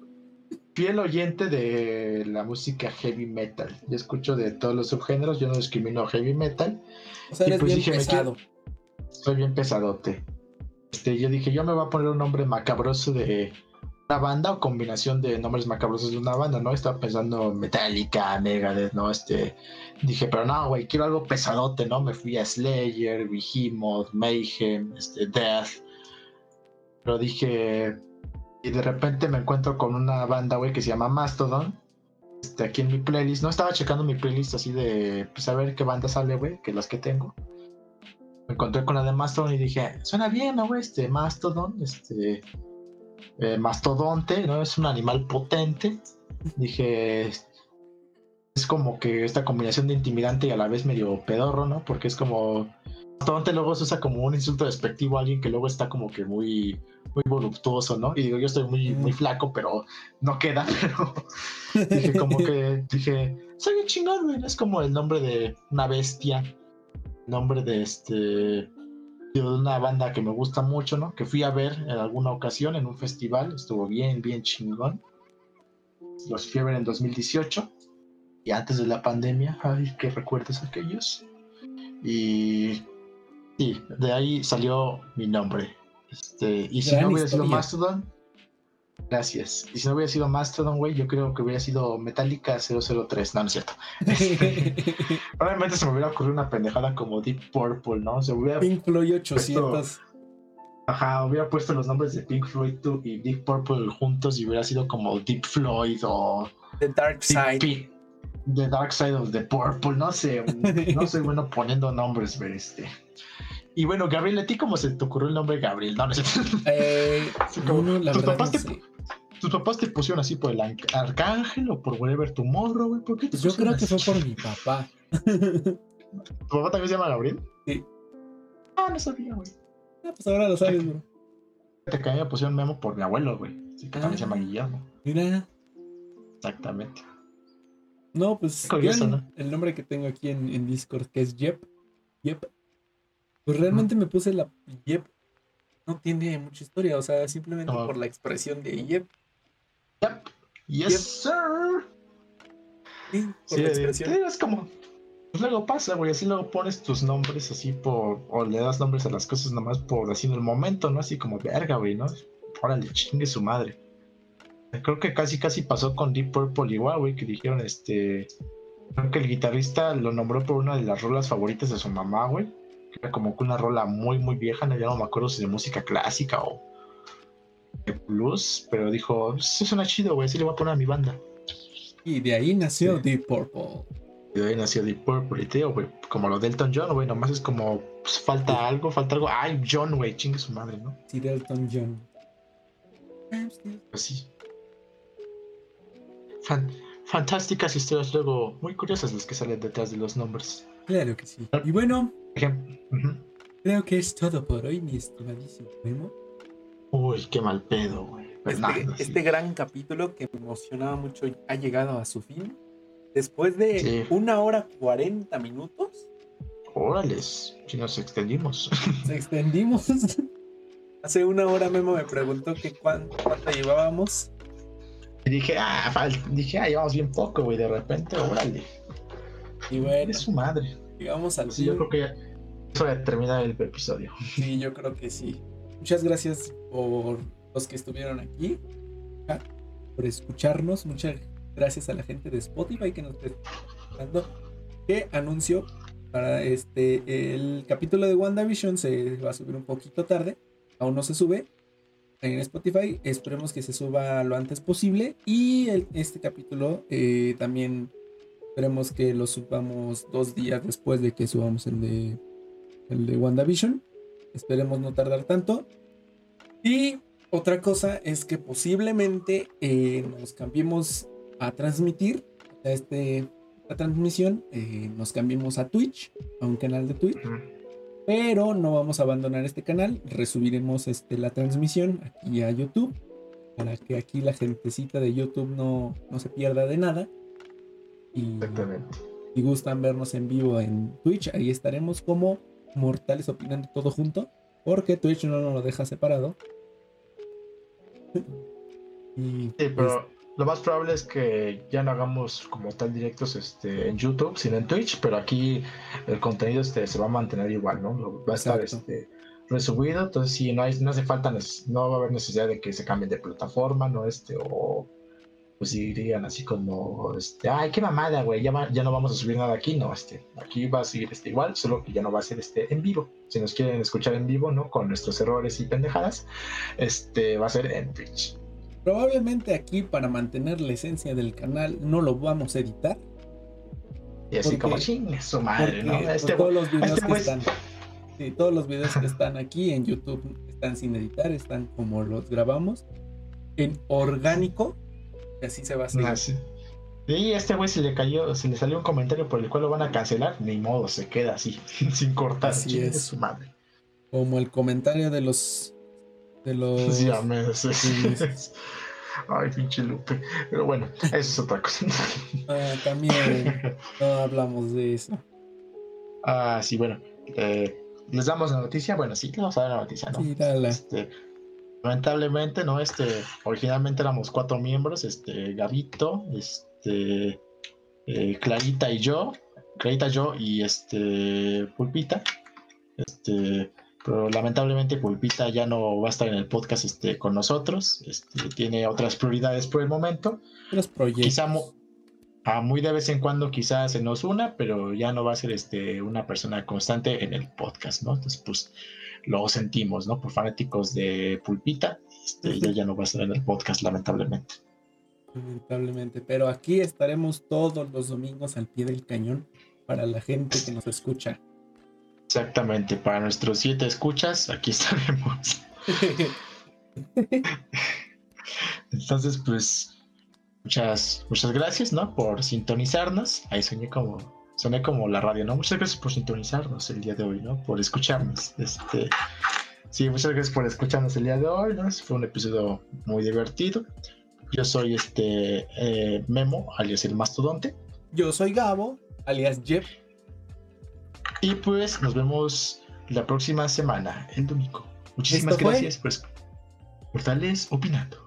oyente de la música heavy metal. Yo escucho de todos los subgéneros, yo no discrimino heavy metal. O sea, eres pues bien pesado. soy bien pesadote. Este, yo dije, yo me voy a poner un nombre macabroso de una banda o combinación de nombres macabrosos de una banda, ¿no? Estaba pensando Metallica, Megadeth, ¿no? Este, dije, pero no, güey, quiero algo pesadote, ¿no? Me fui a Slayer, Behemoth, Mayhem, este, Death. Pero dije, y de repente me encuentro con una banda, güey, que se llama Mastodon. Este, aquí en mi playlist. No estaba checando mi playlist así de, pues a ver qué banda sale, güey, que las que tengo. Me encontré con la de Mastodon y dije, suena bien, ¿no, güey? Este, Mastodon, este, eh, mastodonte, ¿no? Es un animal potente. Dije, es como que esta combinación de intimidante y a la vez medio pedorro, ¿no? Porque es como Mastodonte luego se usa como un insulto despectivo a alguien que luego está como que muy, muy voluptuoso, ¿no? Y digo, yo estoy muy, muy flaco, pero no queda, [LAUGHS] pero [LAUGHS] dije como que, dije, soy un chingón, güey, es como el nombre de una bestia, nombre de este, de una banda que me gusta mucho, ¿no? Que fui a ver en alguna ocasión en un festival, estuvo bien, bien chingón. Los fui a ver en 2018 y antes de la pandemia, ay, qué recuerdos aquellos. Y sí, de ahí salió mi nombre. Este, y si no hubiera sido Mastodon, gracias. Y si no hubiera sido Mastodon, güey, yo creo que hubiera sido Metallica 003. No, no es cierto. [LAUGHS] Probablemente se me hubiera ocurrido una pendejada como Deep Purple, ¿no? Se hubiera Pink Floyd 800. ajá, hubiera puesto los nombres de Pink Floyd y Deep Purple juntos y hubiera sido como Deep Floyd o The Dark Side. The Dark Side of the Purple, no sé, no soy [LAUGHS] bueno poniendo nombres, pero este. Y bueno, Gabriel, ¿a ti cómo se te ocurrió el nombre Gabriel? No, no [LAUGHS] sé. Eh, tus, papás te, tus papás te pusieron así por el arcángel o por Whatever Tomorrow, güey. ¿Por qué te Yo creo que fue por mi papá. [LAUGHS] ¿Tu papá también se llama Gabriel? Sí. Ah, no sabía, güey. Ah, pues ahora lo sabes, bro. Te caí me pusieron Memo por mi abuelo, güey. Así que también se llama ah, Guillermo. Mira. Exactamente. No, pues Curioso, ¿no? el nombre que tengo aquí en, en Discord, que es Jep. Jep pues realmente me puse la Yep. No tiene mucha historia, o sea, simplemente por la expresión de Yep. Yep. Yes, sir. Sí, por la expresión. es como. Pues luego pasa, güey. Así luego pones tus nombres así por. O le das nombres a las cosas nomás por así en el momento, ¿no? Así como verga, güey, ¿no? Órale, chingue su madre. Creo que casi, casi pasó con Deep Purple igual, güey, que dijeron este. Creo que el guitarrista lo nombró por una de las rolas favoritas de su mamá, güey era como que una rola muy, muy vieja, ya no me acuerdo si de música clásica o de blues, pero dijo, eso suena chido, güey, así le voy a poner a mi banda. Y de ahí nació Deep Purple. Y de ahí nació Deep Purple, y tío, güey, como lo Delton John, güey, nomás es como, pues, falta algo, falta algo. Ay, John, güey, chingue su madre, ¿no? Sí, Delton John. Pues sí. Fantásticas historias luego muy curiosas las que salen detrás de los nombres. Claro que sí. Y bueno, Creo que es todo por hoy, mi estimadísimo Memo. Uy, qué mal pedo, güey. Pues este, este, gran capítulo que me emocionaba mucho ha llegado a su fin. Después de una hora cuarenta minutos. Órales, si nos extendimos. [LAUGHS] Nos extendimos. Hace una hora Memo me preguntó que cuánto, llevábamos. Y dije, ah, dije, ah, llevamos bien poco, güey. De repente, órale. Y bueno. Es su madre. Llegamos al sí, yo creo que ya eso a terminar el episodio. Sí, yo creo que sí. Muchas gracias por los que estuvieron aquí, por escucharnos. Muchas gracias a la gente de Spotify que nos está escuchando. Que anuncio para este el capítulo de WandaVision se va a subir un poquito tarde. Aún no se sube en Spotify. Esperemos que se suba lo antes posible. Y este capítulo eh, también Esperemos que lo subamos dos días después de que subamos el de, el de WandaVision. Esperemos no tardar tanto. Y otra cosa es que posiblemente eh, nos cambiemos a transmitir a este, la transmisión. Eh, nos cambiemos a Twitch, a un canal de Twitch. Pero no vamos a abandonar este canal. Resubiremos este, la transmisión aquí a YouTube. Para que aquí la gentecita de YouTube no, no se pierda de nada. Y, Si gustan vernos en vivo en Twitch, ahí estaremos como Mortales Opinando todo junto, porque Twitch no nos lo deja separado. [LAUGHS] sí, pero pues, lo más probable es que ya no hagamos como tal directos este, en YouTube, sino en Twitch, pero aquí el contenido este, se va a mantener igual, ¿no? Va a estar este, resubido, entonces si no, hay, no hace falta, no va a haber necesidad de que se cambien de plataforma, ¿no? Este, o pues dirían así como, este, ay, qué mamada, güey, ya, ya no vamos a subir nada aquí, no, este, aquí va a seguir este igual, solo que ya no va a ser este en vivo. Si nos quieren escuchar en vivo, ¿no? Con nuestros errores y pendejadas, este, va a ser en Twitch. Probablemente aquí, para mantener la esencia del canal, no lo vamos a editar. Y así como, chingue su madre, ¿no? Este, todos los videos este que están... Sí, todos los videos que están aquí en YouTube están sin editar, están como los grabamos en orgánico así se va a hacer. Ah, sí. Y este güey se le cayó, se le salió un comentario por el cual lo van a cancelar, ni modo, se queda así, [LAUGHS] sin cortar. Así es. su madre. Como el comentario de los. [LAUGHS] De los. [LAUGHS] Ay, pinche Lupe. Pero bueno, eso es otra cosa. [LAUGHS] Ah, también no hablamos de eso. Ah, sí, bueno. Eh, les damos la noticia. Bueno, sí, vamos a dar la noticia, ¿no? Sí, dale. Este, lamentablemente, ¿no? Este, originalmente éramos cuatro miembros, este, Gabito, este, eh, Clarita y yo, Clarita, yo y este, Pulpita, este, pero lamentablemente Pulpita ya no va a estar en el podcast este, con nosotros, este, tiene otras prioridades por el momento. Los proyectos. Quizá mu- a muy de vez en cuando quizás se nos una, pero ya no va a ser este, una persona constante en el podcast, ¿no? Entonces, pues lo sentimos, ¿no? Por fanáticos de Pulpita, este, ella ya no va a estar en el podcast, lamentablemente. Lamentablemente. Pero aquí estaremos todos los domingos al pie del cañón para la gente que nos escucha. Exactamente, para nuestros siete escuchas, aquí [LAUGHS] estaremos. Entonces, pues, muchas, muchas gracias, ¿no? Por sintonizarnos. Ahí soñé como, soné como la radio, ¿no? Muchas gracias por sintonizarnos el día de hoy, ¿no? Por escucharnos. Este, sí, muchas gracias por escucharnos el día de hoy, ¿no? Fue un episodio muy divertido. Yo soy este eh, Memo, alias el mastodonte. Yo soy Gabo, alias Jeff. Y pues nos vemos la próxima semana, el domingo. Muchísimas gracias por Portales Opinando.